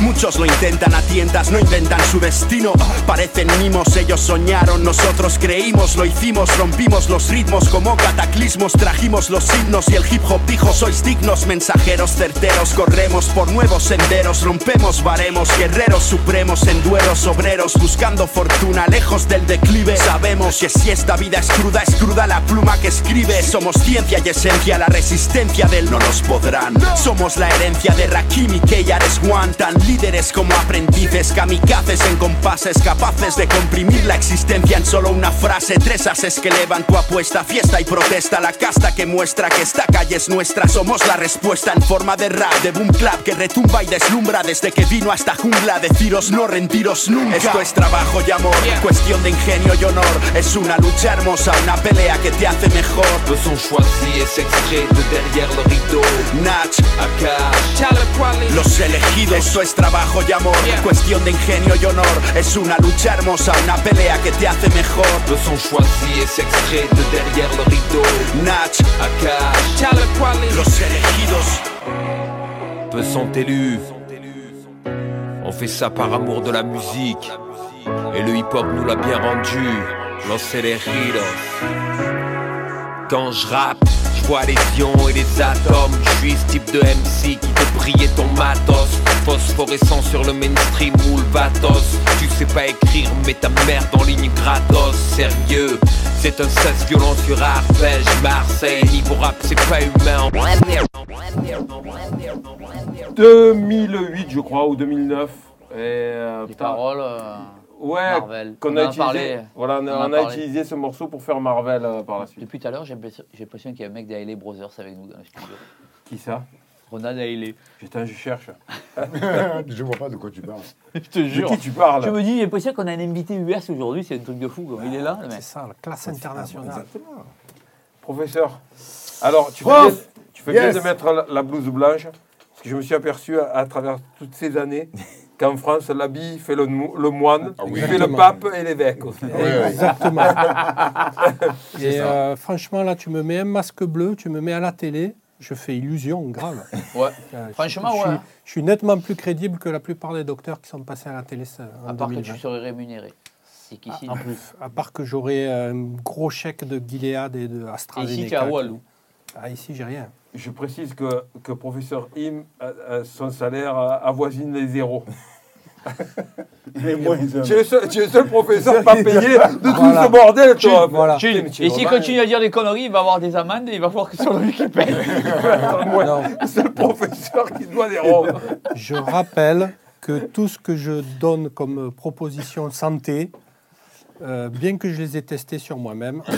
Muchos lo intentan a tientas, no inventan su destino. Parecen mimos, ellos son engañaron, nosotros creímos, lo hicimos, rompimos los ritmos como cataclismos, trajimos los himnos y el hip hop dijo sois dignos, mensajeros certeros, corremos por nuevos senderos, rompemos baremos, guerreros supremos en duelos obreros, buscando fortuna lejos del declive. Sabemos que si esta vida es cruda, es cruda la pluma que escribe. Somos ciencia y esencia, la resistencia del no nos podrán. Somos la herencia de Rakim y Keyares One, tan líderes como aprendices, kamikazes en compases, capaces de comprimir la existencia en solo una frase. Tres ases que elevan tu apuesta, fiesta y protesta, la casta que muestra que esta calle es nuestra. Somos la respuesta en forma de rap, de boom clap que retumba y deslumbra desde que vino a esta jungla. Deciros no rentiros nunca. Esto es trabajo y amor, cuestión de ingenio y honor. Es una lucha hermosa, una pelea que te hace mejor. Le son choisi et s'extrait de derrière le rideau. Nach, Akash, Los elegidos, esto es trabajo y amor, cuestión de ingenio y honor. Es una lucha hermosa, una pelea que te hace mejor. Le son choisi et s'extrait de derrière le rideau. Nach, Akash, Los elegidos. Peu sont élus. On fait ça par amour de la musique. Et le hip-hop nous l'a bien rendu. Los elegidos. Quand je rappe, je vois les ions et les atomes. Je suis ce type de MC qui te briller ton matos. Phosphorescent sur le mainstream ou le batos. Tu sais pas écrire, mais ta merde en ligne gratos. Sérieux, c'est un 16 violent sur arpège. Marseille, niveau rap, c'est pas humain. 2008, je crois, ou 2009. Et, euh, Les putain, paroles. euh, Ouais, Marvel. qu'on On a utilisé. parlé. Voilà, on, a- On en a on a parlé. utilisé ce morceau pour faire Marvel euh, par la suite. Depuis tout à l'heure, j'ai l'impression j'ai l'impression qu'il y a un mec d'Ailey Brothers avec nous dans le studio. Qui ça? Ronald Ailey. Putain, je cherche. Je vois pas de quoi tu parles. Je te jure. qui tu parles? Je me dis, j'ai l'impression qu'on a un invité US aujourd'hui, c'est un truc de fou. quoi. Il est là, le mec. C'est ça, la classe internationale. Professeur, alors tu fais bien, tu fais bien Yes. de mettre la, la blouse blanche, parce que je me suis aperçu à, à travers toutes ces années qu'en France, l'habit fait le, moine, oui. il fait le pape et l'évêque aussi. Exactement. Et euh, franchement, là, tu me mets un masque bleu, tu me mets à la télé, je fais illusion grave. Ouais. Euh, je- Franchement, je, ouais. suis- je suis nettement plus crédible que la plupart des docteurs qui sont passés à la télé ça, en À part que 2020. tu serais rémunéré. C'est qu'ici. En plus, à part que j'aurais un gros chèque de Gilead et de AstraZeneca. Ici, tu es à Walou. Ah, ici, j'ai rien. Je précise que, que professeur Im, euh, euh, son salaire euh, avoisine les zéros. Les moins un. tu, es le seul, tu es le seul professeur pas payé de tout Voilà. ce bordel, Tu- toi. voilà. Et s'il continue à dire des conneries, il va avoir des amendes et il va falloir que ce soit lui qui paye. Moi, le professeur qui doit des robes. Je rappelle que tout ce que je donne comme proposition santé, euh, bien que je les ai testés sur moi-même,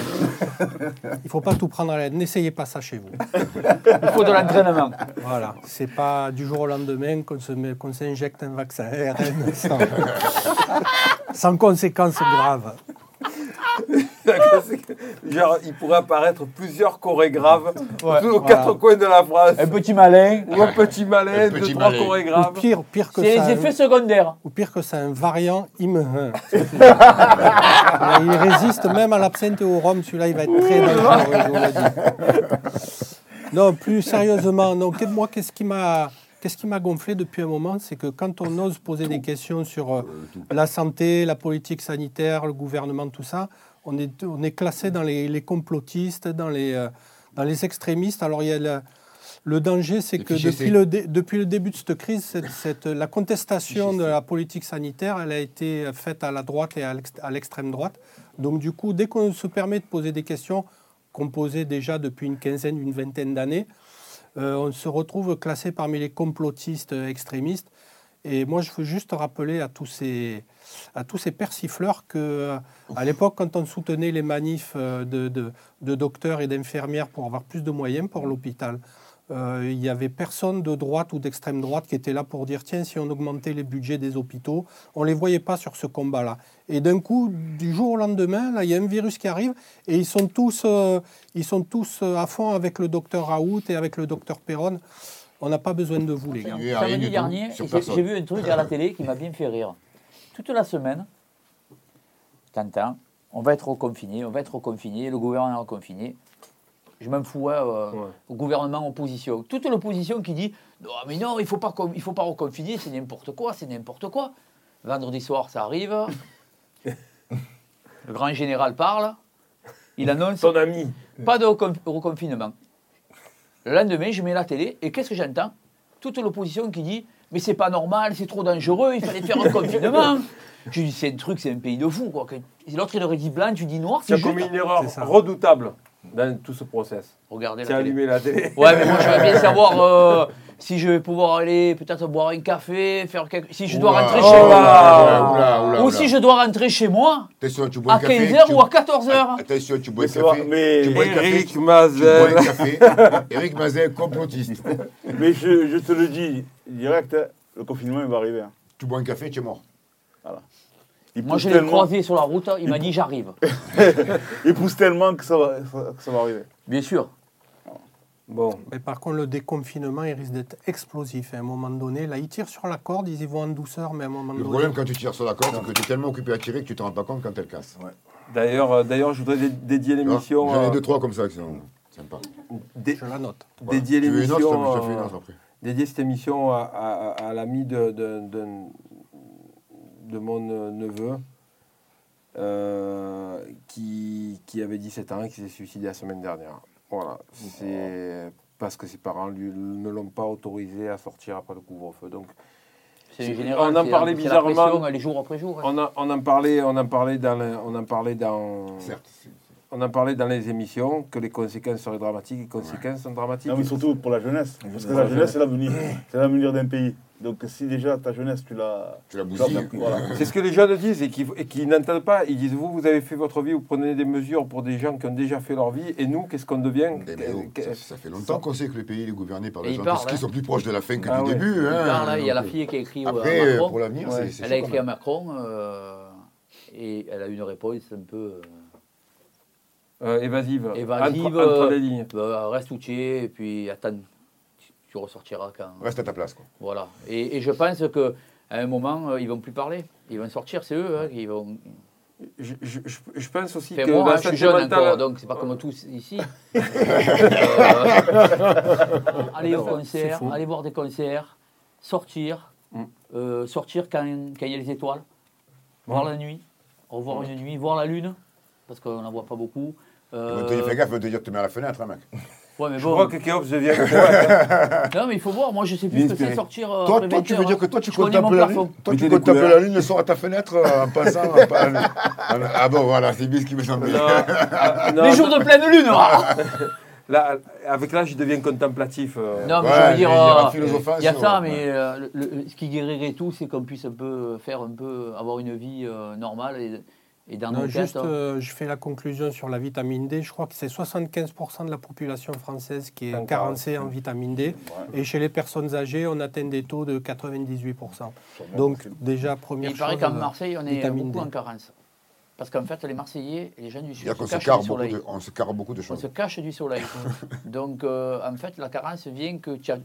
il ne faut pas tout prendre à l'aide. N'essayez pas ça chez vous. Il faut de l'entraînement. Voilà, c'est pas du jour au lendemain qu'on se met- qu'on s'injecte un vaccin ARN sans, sans conséquences graves. Genre, il pourrait apparaître plusieurs chorégraphes Ouais. aux Voilà. quatre coins de la France. Un petit malin. Ou un petit malin, Un deux, petit trois malin. chorégraphes. Ou pire, pire que C'est ça. les effets secondaires. Ou pire que ça, un variant IM1. il résiste même à l'absinthe et au rhum. Celui-là, il va être très dangereux. Non, plus sérieusement, non, moi, qu'est-ce qui m'a... Qu'est-ce qui m'a gonflé depuis un moment, c'est que quand on ose poser des questions sur euh, la santé, la politique sanitaire, le gouvernement, tout ça, on est, on est classé dans les, les complotistes, dans les, euh, dans les extrémistes. Alors, il y a le, le danger, c'est que depuis le, dé- depuis le début de cette crise, cette, cette- la contestation de la politique sanitaire, elle a été faite à la droite et à l'ex- à l'extrême droite. Donc, du coup, dès qu'on se permet de poser des questions qu'on posait déjà depuis une quinzaine, une vingtaine d'années, euh, on se retrouve classé parmi les complotistes extrémistes. Et moi, je veux juste rappeler à tous ces, à tous ces persifleurs que, euh, l'époque, quand on soutenait les manifs euh, de, de- docteurs et d'infirmières pour avoir plus de moyens pour l'hôpital, euh, il n'y avait personne de droite ou d'extrême droite qui était là pour dire tiens, si on augmentait les budgets des hôpitaux, on ne les voyait pas sur ce combat-là. Et d'un coup, du jour au lendemain, il y a un virus qui arrive et ils sont tous, ils sont tous à fond avec le docteur Raoult et avec le docteur Perron. On n'a pas besoin de vous, les gars. Samedi dernier, j'ai vu un truc à la télé qui m'a bien fait rire. Toute la semaine, t'entends, on va être reconfiné, on va être reconfiné, le gouvernement est reconfiné. Je m'en fous, hein, euh, au gouvernement opposition. Toute l'opposition qui dit non, mais non, il ne faut, pas con- il faut pas reconfiner, c'est n'importe quoi, c'est n'importe quoi. Vendredi soir, ça arrive. Le grand général parle, il annonce Ton ami. pas de recon- reconfinement. Le lendemain, je mets la télé et qu'est-ce que j'entends? Toute l'opposition qui dit Mais c'est pas normal, c'est trop dangereux, il fallait faire un confinement. Je dis C'est un truc, c'est un pays de fous. L'autre, il aurait dit blanc, tu dis noir, Tu c'est commis une erreur redoutable dans tout ce process. Regardez Tu as la télé. allumé la télé. Ouais, mais moi, j'aimerais bien savoir euh, si je vais pouvoir aller peut-être boire un café, faire quelque... si je dois Oula, rentrer oula, chez moi. oula, oula, oula, Ou oula. si je dois rentrer chez moi Attention, tu bois à un café. 15h tu- ou à 14h. Attention, tu bois un café. mais- tu bois un café, Eric tu- tu bois un Mazel. café. Eric Mazel, complotiste. Mais je, je te le dis direct, hein, le confinement il va arriver. hein. Tu bois un café, tu es mort. Il Moi, je l'ai tellement- croisé sur la route, il m'a dit j'arrive. Il pousse tellement que ça va, que ça va arriver. Bien sûr. Bon, Mais par contre, le déconfinement, il risque d'être explosif à un moment donné. Là, ils tirent sur la corde, ils y vont en douceur, mais à un moment Le donné. problème quand tu tires sur la corde, c'est que tu es tellement occupé à tirer que tu te rends pas compte quand elle casse. d'ailleurs, euh, d'ailleurs, je voudrais dé- dédier l'émission. J'en ai euh, deux, trois comme ça qui sont sympas. dé- Je la note. Voilà. dédier l'émission. euh, autre après. dédier cette émission à, à- à l'ami de, de, de, de mon neveu euh, qui, qui avait 17 ans et qui s'est suicidé la semaine dernière. Voilà, c'est parce que ses parents lui, ne l'ont pas autorisé à sortir après le couvre-feu. Donc, on en parlait bizarrement. pression, les jours après jour. on, a- on en parlait, on en parlait dans, le- on en parlait dans, Certes. on en parlait dans les émissions que les conséquences seraient dramatiques. Les conséquences sont dramatiques. Non, mais surtout pour la jeunesse. Parce que la la jeunesse, c'est l'avenir. C'est l'avenir d'un pays. Donc si déjà ta jeunesse, tu l'as. Tu l'as voilà. C'est ce que les jeunes disent et qui, et qui n'entendent pas. Ils disent vous, vous avez fait votre vie, vous prenez des mesures pour des gens qui ont déjà fait leur vie, et nous, qu'est-ce qu'on devient Eh ben, oh, ça, ça fait longtemps qu'on sait que le pays est gouverné par des gens parle, qui, qui hein. sont plus proches de la fin que Ah du ouais. début. Il hein. parle, là, il y a la fille qui a écrit au- Après, à euh, Macron. pour l'avenir, c'est- c'est Elle a écrit à. Macron euh, et elle a eu une réponse un peu Euh, évasive. euh, évasive. Entre, entre les lignes. bah, reste où tu es et puis attends, tu, tu ressortiras quand. Reste à ta place. Quoi. Voilà. Et, et je pense que à un moment, euh, ils vont plus parler. Ils vont sortir, c'est eux hein, qui vont. Je, je- je- pense aussi Enfin, que moi, hein, je suis jeune encore, donc c'est pas comme tous ici. Euh, aller au concert, aller voir des concerts, sortir, Mm. euh, sortir quand, quand il y a les étoiles, voir la nuit, revoir une nuit, voir la lune, parce qu'on n'en voit pas beaucoup. Euh, te fais gaffe, te dire, te mets à la fenêtre, hein, mec. Ouais, mais Je bon. crois que Kéops devient poète. Non, mais il faut voir, moi je sais plus ce que c'est sortir. euh, Toi, après toi, tu 20 veux dire que toi, tu hein. Connais mon contemples la lune Toi, tu contemples la lune le soir à ta fenêtre euh, en passant. en ah bon, voilà, c'est bien ce qui me non, Les jours de pleine lune ah là, avec l'âge, je deviens contemplatif. euh. Non, mais Ouais, je veux dire, euh, il y a ça, ouais. mais euh, le- le- ce qui guérirait tout, c'est qu'on puisse un peu faire un peu, avoir une vie euh, normale et, et dans Non, nos juste, euh, je fais la conclusion sur la vitamine D. Je crois que c'est 75% de la population française qui est En carencée en vitamine D. Et chez les personnes âgées, on atteint des taux de 98%. Donc, déjà, Et première il paraît chose, qu'en euh, Marseille, on est beaucoup D. en carence. Parce qu'en fait, les Marseillais et les gens du Sud se se, cachent carre du beaucoup soleil. de, on se carre beaucoup de On choses. se cache du soleil. Donc, euh, en fait, la carence vient que tu as...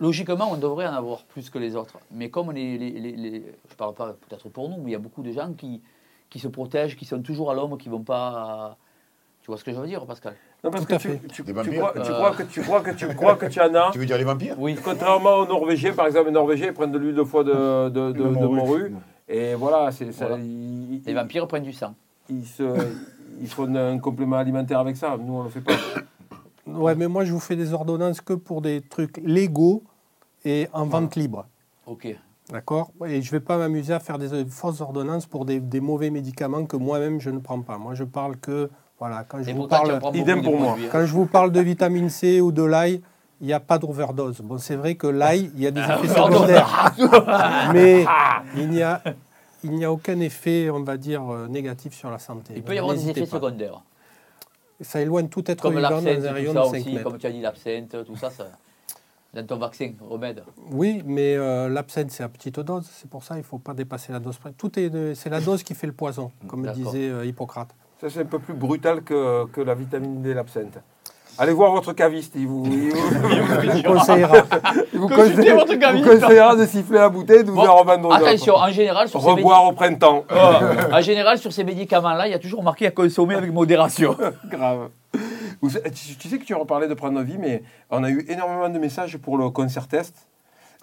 Logiquement, on devrait en avoir plus que les autres. Mais comme les... les- les- les- Je ne parle pas peut-être pour nous, mais il y a beaucoup de gens qui, qui se protègent, qui sont toujours à l'homme, qui ne vont pas... Tu vois ce que je veux dire, Pascal? Non, parce Tout que à tu, fait. tu- tu vampires crois, tu crois que tu crois que tu crois que tu en as. Tu veux dire les vampires? Oui. Contrairement aux Norvégiens, par exemple, les Norvégiens ils prennent de l'huile de foie de, de, de, De de morue. Et voilà, c'est ça. Voilà. Ils, Les vampires prennent du sang. ils se, ils font un complément alimentaire avec ça. Nous, on le fait pas. Ouais, mais moi, je vous fais des ordonnances que pour des trucs légaux et en vente libre. Ok. D'accord? Et je ne vais pas m'amuser à faire des euh, fausses ordonnances pour des, des mauvais médicaments que moi-même je ne prends pas. Moi, je parle que, voilà, quand je Et vous parle, idem pour moi. hein. quand je vous parle de vitamine C ou de l'ail, il n'y a pas d'overdose. Bon, c'est vrai que l'ail, il y a des effets secondaires, mais il n'y a, il n'y a aucun effet, on va dire, euh, négatif sur la santé. Il peut y avoir des effets pas. secondaires. Ça éloigne tout être Comme vivant dans un rayon de 5 aussi, mètres. comme tu as dit, l'absinthe, tout ça, ça, dans ton vaccin, remède. Oui, mais euh, l'absinthe, c'est à petite dose. C'est pour ça qu'il ne faut pas dépasser la dose. Tout est, c'est la dose qui fait le poison, comme D'accord. disait euh, Hippocrate. Ça, c'est un peu plus brutal que, que la vitamine D, l'absinthe. Allez voir votre caviste, il vous, il vous, Il vous conseillera. il vous Consultez conseille- votre caviste. vous conseillera de siffler la bouteille et de vous Bon, d'autres. Attention, en général, sur ces, Reboire au printemps. médi- en général, sur ces médicaments-là, il y a toujours marqué à consommer avec modération. Grave. Vous- tu, tu sais que tu reparlais de prendre vie, mais on a eu énormément de messages pour le concert test.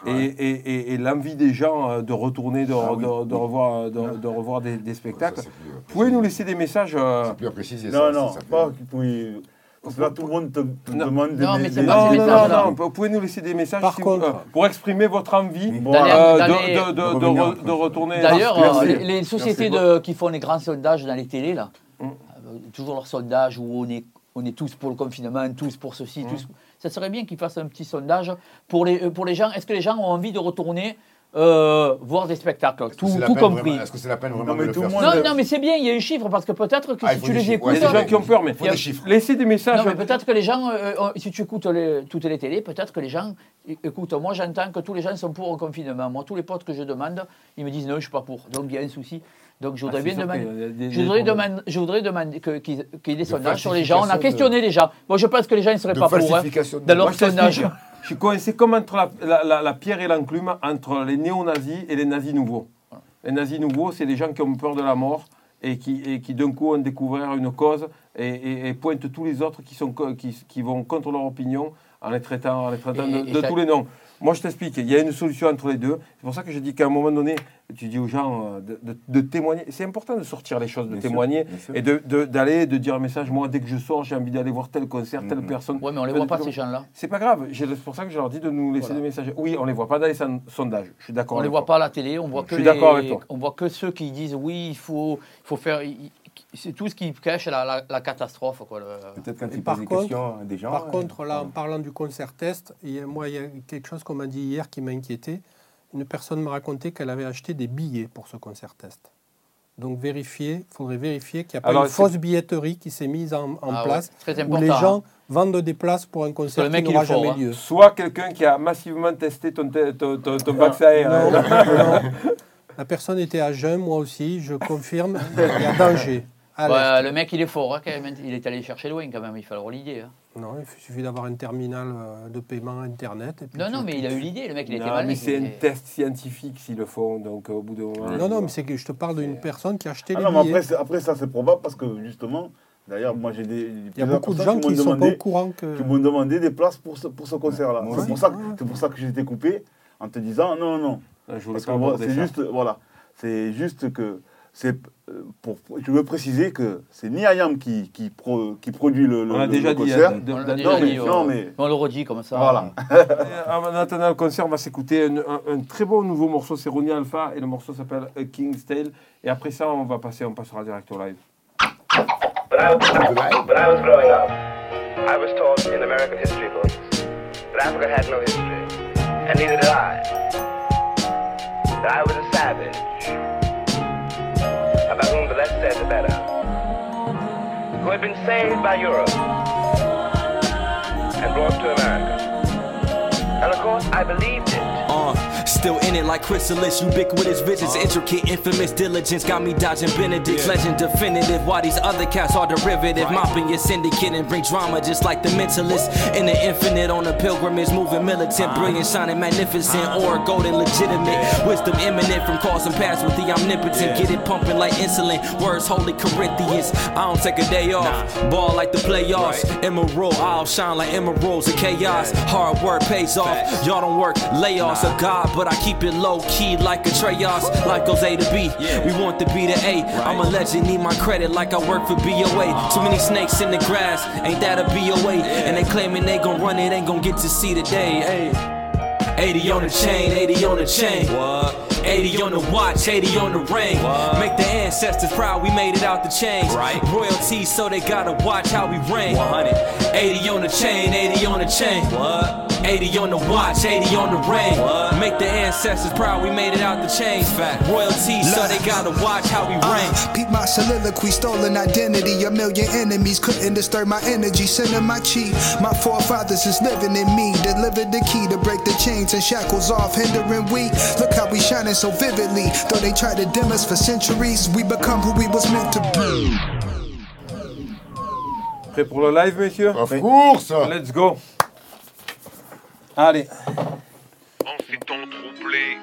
et, et- et- et l'envie des gens euh, de retourner, de, Ah oui, de- revoir, de, de revoir des, des spectacles. c'est plus, euh, Vous pouvez nous laisser des messages euh, plus à préciser Non, non, pas oui. Parce que là, tout le monde te, te demande Non, des, mais des- c'est pas des- non, non, non, vous pouvez nous laisser des messages Par si vous- contre- euh, pour exprimer votre envie euh, de, de, de, de re- de retourner. D'ailleurs, euh, les, les sociétés qui font les grands sondages dans les télés, là, Mm. euh, toujours leur sondage où on est, on est tous pour le confinement, tous pour ceci, tous. Ça serait bien qu'ils fassent un petit sondage pour les, euh, pour les gens. Est-ce que les gens ont envie de retourner euh, voir des spectacles Tout, compris. est-ce que c'est la peine vraiment Non, mais de le tout le faire monde- Non, non, mais c'est bien, il y a un chiffre, parce que peut-être que Ah, si faut tu des les chiffres, écoutes. ouais, Il y a des gens qui ont peur, mais Il y a- laissez des messages. Non, mais peut-être que les gens, euh, euh, si tu écoutes les- toutes les télés, peut-être que les gens, écoute, moi j'entends que tous les gens sont pour le confinement. Moi, tous les potes que je demande, ils me disent non, je suis pas pour. Donc il y a un souci. Donc je voudrais Ah, bien c'est sûr demander, qu'il y a des- je des voudrais demander, je voudrais demander qu'il qu'il y ait des De sondages sur les gens. On a questionné les gens. Moi, je pense que les gens ne seraient de pas pour. hein, falsification de- dans leur sondage. Je suis coincé comme entre la, la- la- la pierre et l'enclume, entre les néo-nazis et les nazis nouveaux. Les nazis nouveaux, c'est des gens qui ont peur de la mort et qui, et qui d'un coup ont découvert une cause et, et- et pointent tous les autres qui, sont, qui, qui vont contre leur opinion en les traitant, en les traitant Et- de, et de ça- tous les noms. Moi, je t'explique, il y a une solution entre les deux. C'est pour ça que je dis qu'à un moment donné, tu dis aux gens euh, de, de- de témoigner. C'est important de sortir les choses, de Bien témoigner sûr. et de- de- d'aller, de, dire un message. Moi, dès que je sors, j'ai envie d'aller voir tel concert, telle personne. Ouais, mais on les Enfin, voit pas, ces gens-là. C'est pas grave. C'est pour ça que je leur dis de nous laisser Voilà. des messages. Oui, on les voit pas dans les son- sondages. Je suis d'accord. On ne les voit toi. pas à la télé, on voit Je que suis les- d'accord avec toi. On voit que ceux qui disent oui, il faut, il faut faire. il- C'est tout ce qui cache la, la- la catastrophe. Peut-être quand Et par posent des contre, questions à des gens. par euh, contre, là, en parlant du concert test, il y a- moi, il y a quelque chose qu'on m'a dit hier qui m'a inquiété. Une personne m'a raconté qu'elle avait acheté des billets pour ce concert test. Donc, vérifier, il faudrait vérifier qu'il n'y a pas Alors, une fausse billetterie qui s'est mise en, en Ah ouais, place, très où les gens hein. vendent des places pour un concert le mec, qui il n'aura jamais hein. lieu. Soit quelqu'un qui a massivement testé ton, te- ton, ton, ton vaccin. Non, euh, non. La personne était à jeun, moi aussi, je confirme, il y a danger. Ouais, le mec, il est fort. hein, quand même. Il est allé chercher loin quand même. Il fallait l'idée. hein. Non, il suffit d'avoir un terminal euh, de paiement Internet. et puis Non, non, mais il a eu l'idée. Le mec, il était malin. mais c'est un test scientifique s'ils le font. Donc, au bout d'un moment. Non, non, mais c'est que je te parle d'une personne qui a acheté Ah les non, mais billets. après, après, ça, c'est probable parce que justement, d'ailleurs, moi, j'ai des. Il y a beaucoup de gens qui ne sont pas au courant que... qui m'ont demandé des places pour ce, pour ce concert-là. C'est pour, ça que- c'est pour ça que j'ai été coupé en te disant non, non, non. Je voulais Parce pas que voilà, aborder c'est juste, voilà, c'est juste que c'est euh, pour. Je veux préciser que c'est ni Ayam qui, qui, pro- qui produit le, On le- déjà le dit, concert. de- On l'a déjà non, mais, dit, non, on- mais On le redit comme ça. voilà. En attendant le concert, on va s'écouter un, un- un très beau nouveau morceau. C'est Ronnie Alpha et le morceau s'appelle A King's Tale. Et après ça, on va passer, on passera direct au live. When I, when I was growing up, I was taught in American history books that Africa had no history, and neither did I. That I was a savage, about whom the less said the better, who had been saved by Europe and brought to America. And of course, I believed still in it like chrysalis, ubiquitous visions, uh-huh. intricate, infamous diligence got me dodging Benedict's legend definitive. While these other cats are derivative, mopping your syndicate and bring drama just like the mentalist. In the infinite on a pilgrimage, moving militant, uh-huh. brilliant, shining magnificent, or golden legitimate. Wisdom imminent from causing paths with the omnipotent. Get it pumping like insulin, words holy Corinthians. I don't take a day off, ball like the playoffs. Emerald, I'll shine like emeralds in chaos. Hard work pays off, y'all don't work layoffs of God, but I keep it low key like a Treyos. like goes A to B, we want the B to A. I'm a legend, need my credit like I work for BOA. Too many snakes in the grass, ain't that a BOA? And they claiming they gon' run it, ain't gon' get to see the day. Ay. 80 on the chain, 80 on the chain. 80 on the watch, 80 on the ring. Make the ancestors proud, we made it out the chains. Royalty, so they gotta watch how we ring. 80 on the chain, 80 on the chain. 80 on the watch, 80 on the ring. Make the ancestors proud, we made it out the chains. Royalty, so they gotta watch how we ring. Uh, peep my soliloquy, stolen identity. A million enemies couldn't disturb my energy. Sending my chi. My forefathers is living in me. Delivered the key to break the chains and shackles off, hindering we. Look how we shining so vividly. Though they try to dim us for centuries, we become who we was meant to be. Prêt pour le live, messieurs? Of course Let's go Allez En ces temps troublés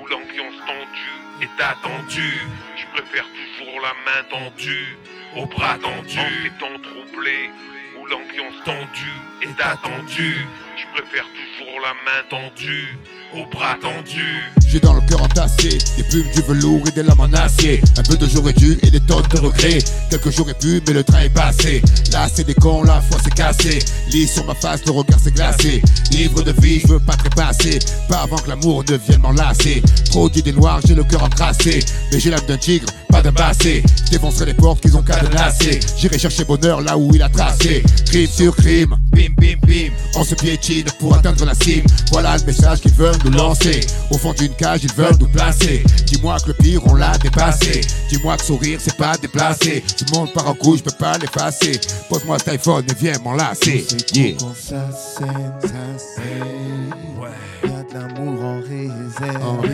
où l'ambiance tendue est attendue, je préfère toujours la main tendue au bras tendu. En ces temps troublés où l'ambiance tendue est attendue, je préfère toujours la main tendue au bras tendus. J'ai dans le cœur entassé des plumes, du velours et des lames en acier. Un peu de j'aurais dû et des tonnes de regrets. Quelques jours et pu, mais le train est passé. Là, c'est des cons, la foi c'est cassé. Lis sur ma face, le regard s'est glacé. Livre de vie, je veux pas trépasser. Pas avant que l'amour ne vienne m'enlacer. Trop d'idées noires, j'ai le cœur encrassé. Mais j'ai l'âme d'un tigre, pas d'un bassé. Défoncerai les portes qu'ils ont cadenassées. J'irai chercher bonheur là où il a tracé. Crime sur crime, bim bim bim. On se piétine pour atteindre la cime. Voilà le message qu'ils veulent nous lancer. Au fond d'une cage, ils veulent nous placer. Dis-moi que le pire, on l'a dépassé. Dis-moi que sourire, c'est pas déplacé. Tout le monde part en couille, je peux pas l'effacer. Pose-moi cet iPhone et viens m'enlacer. Yeah. Ça ça. Ouais. Y'a de l'amour en réserve. En Alors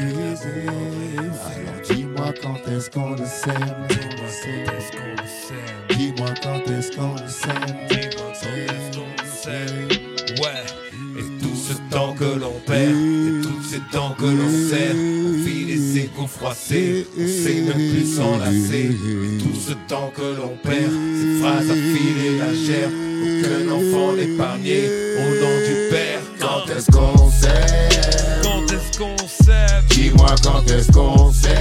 dis-moi quand est-ce qu'on le sème. Dis-moi quand est-ce qu'on le sème. Dis-moi quand est-ce qu'on le sème. Dis-moi quand est-ce qu'on le sème. Ouais, et tout ce temps que l'on que l'on serre, on vit les égouts froissés, on sait ne plus s'enlacer. Tout ce temps que l'on perd, ces phrases à filer la chair, aucun enfant épargné au nom du Père. Quand est-ce qu'on s'aime Quand est-ce qu'on s'aime Dis-moi quand est-ce qu'on s'aime.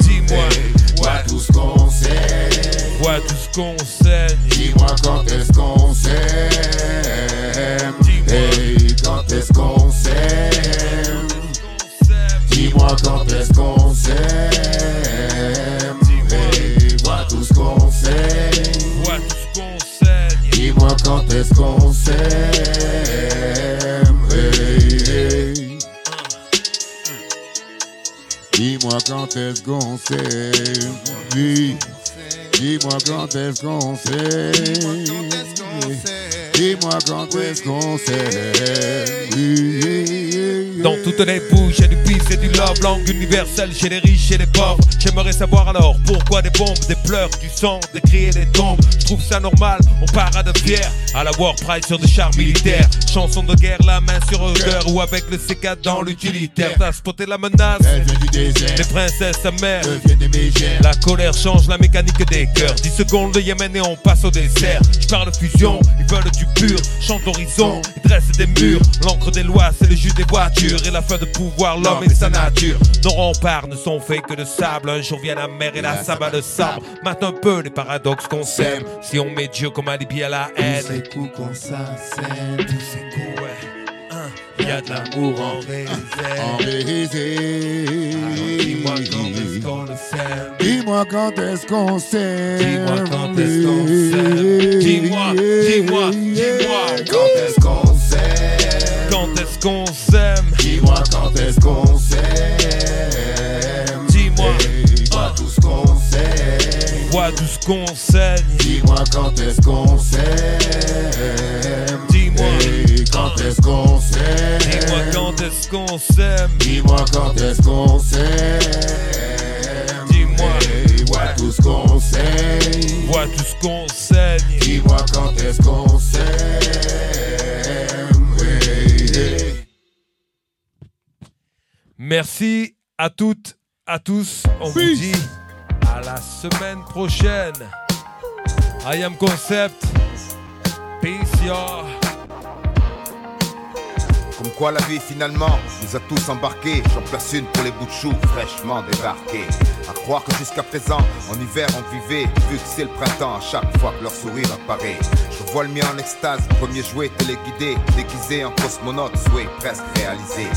Dis-moi, Vois tout ce qu'on sait. vois tout ce qu'on saigne. Dis-moi quand est-ce qu'on s'aime. Dis-moi quand est-ce qu'on s'aime. Hey, vois tout ce qu'on saigne. Dis-moi quand est-ce qu'on s'aime. Dis-moi quand est-ce qu'on s'aime. Dis-moi quand est-ce qu'on s'aime. Dis-moi quand est-ce qu'on s'aime. Dans toutes les bouches, y'a du peace et du love, langue universelle chez les riches et les pauvres. J'aimerais savoir alors pourquoi des bombes, des pleurs, du sang, des cris et des tombes. Je trouve ça normal, on parade fier à la War Pride sur des chars militaires. Chanson de guerre, la main sur odeur ou avec le C4 dans l'utilitaire. T'as spoté la menace, les princesses sa mère. La colère change la mécanique des cœurs. 10 secondes de Yémen et on passe au dessert. Je parle de fusion, ils veulent du pur. Chante d'horizon, ils dressent des murs. L'encre des lois, c'est le jus des voitures. Et la fin de pouvoir, l'homme et sa nature. Nos remparts ne sont faits que de sable. Un jour vient la mer et la sabbat de sabre. Mate un peu les paradoxes qu'on sème. Si on met Dieu comme alibi à la haine. Tous ces coups qu'on s'assène. Tous ces coups, ouais. Hein, Y a de l'amour en réserve. En réserve. Dis-moi quand est-ce qu'on le sème. Dis-moi quand est-ce qu'on s'aime. Dis-moi quand est-ce qu'on s'aime. Dis-moi, dis-moi, dis-moi. Quand est-ce qu'on qu'on s'aime. Dis-moi quand est-ce qu'on s'aime. Dis-moi. Hey, vois tout ce qu'on sait. Vois tout ce qu'on saigne. Dis-moi quand est-ce qu'on s'aime. Dis-moi. Hey, quand est-ce qu'on s'aime. Dis-moi quand est-ce qu'on s'aime. Dis-moi quand est-ce qu'on s'aime. Dis-moi. Hey, vois tout ce qu'on sait. Vois tout ce qu'on saigne. Dis-moi quand est-ce qu'on s'aime. Merci à toutes, à tous. On vous dit à la semaine prochaine. I am Concept. Peace, y'all. Comme quoi la vie finalement nous a tous embarqués. J'en place une pour les bouts de choux fraîchement débarqués. À croire que jusqu'à présent, en hiver on vivait, vu que c'est le printemps à chaque fois que leur sourire apparaît. Je vois le mien en extase, premier jouet téléguidé, déguisé en cosmonaute, souhait presque réalisé.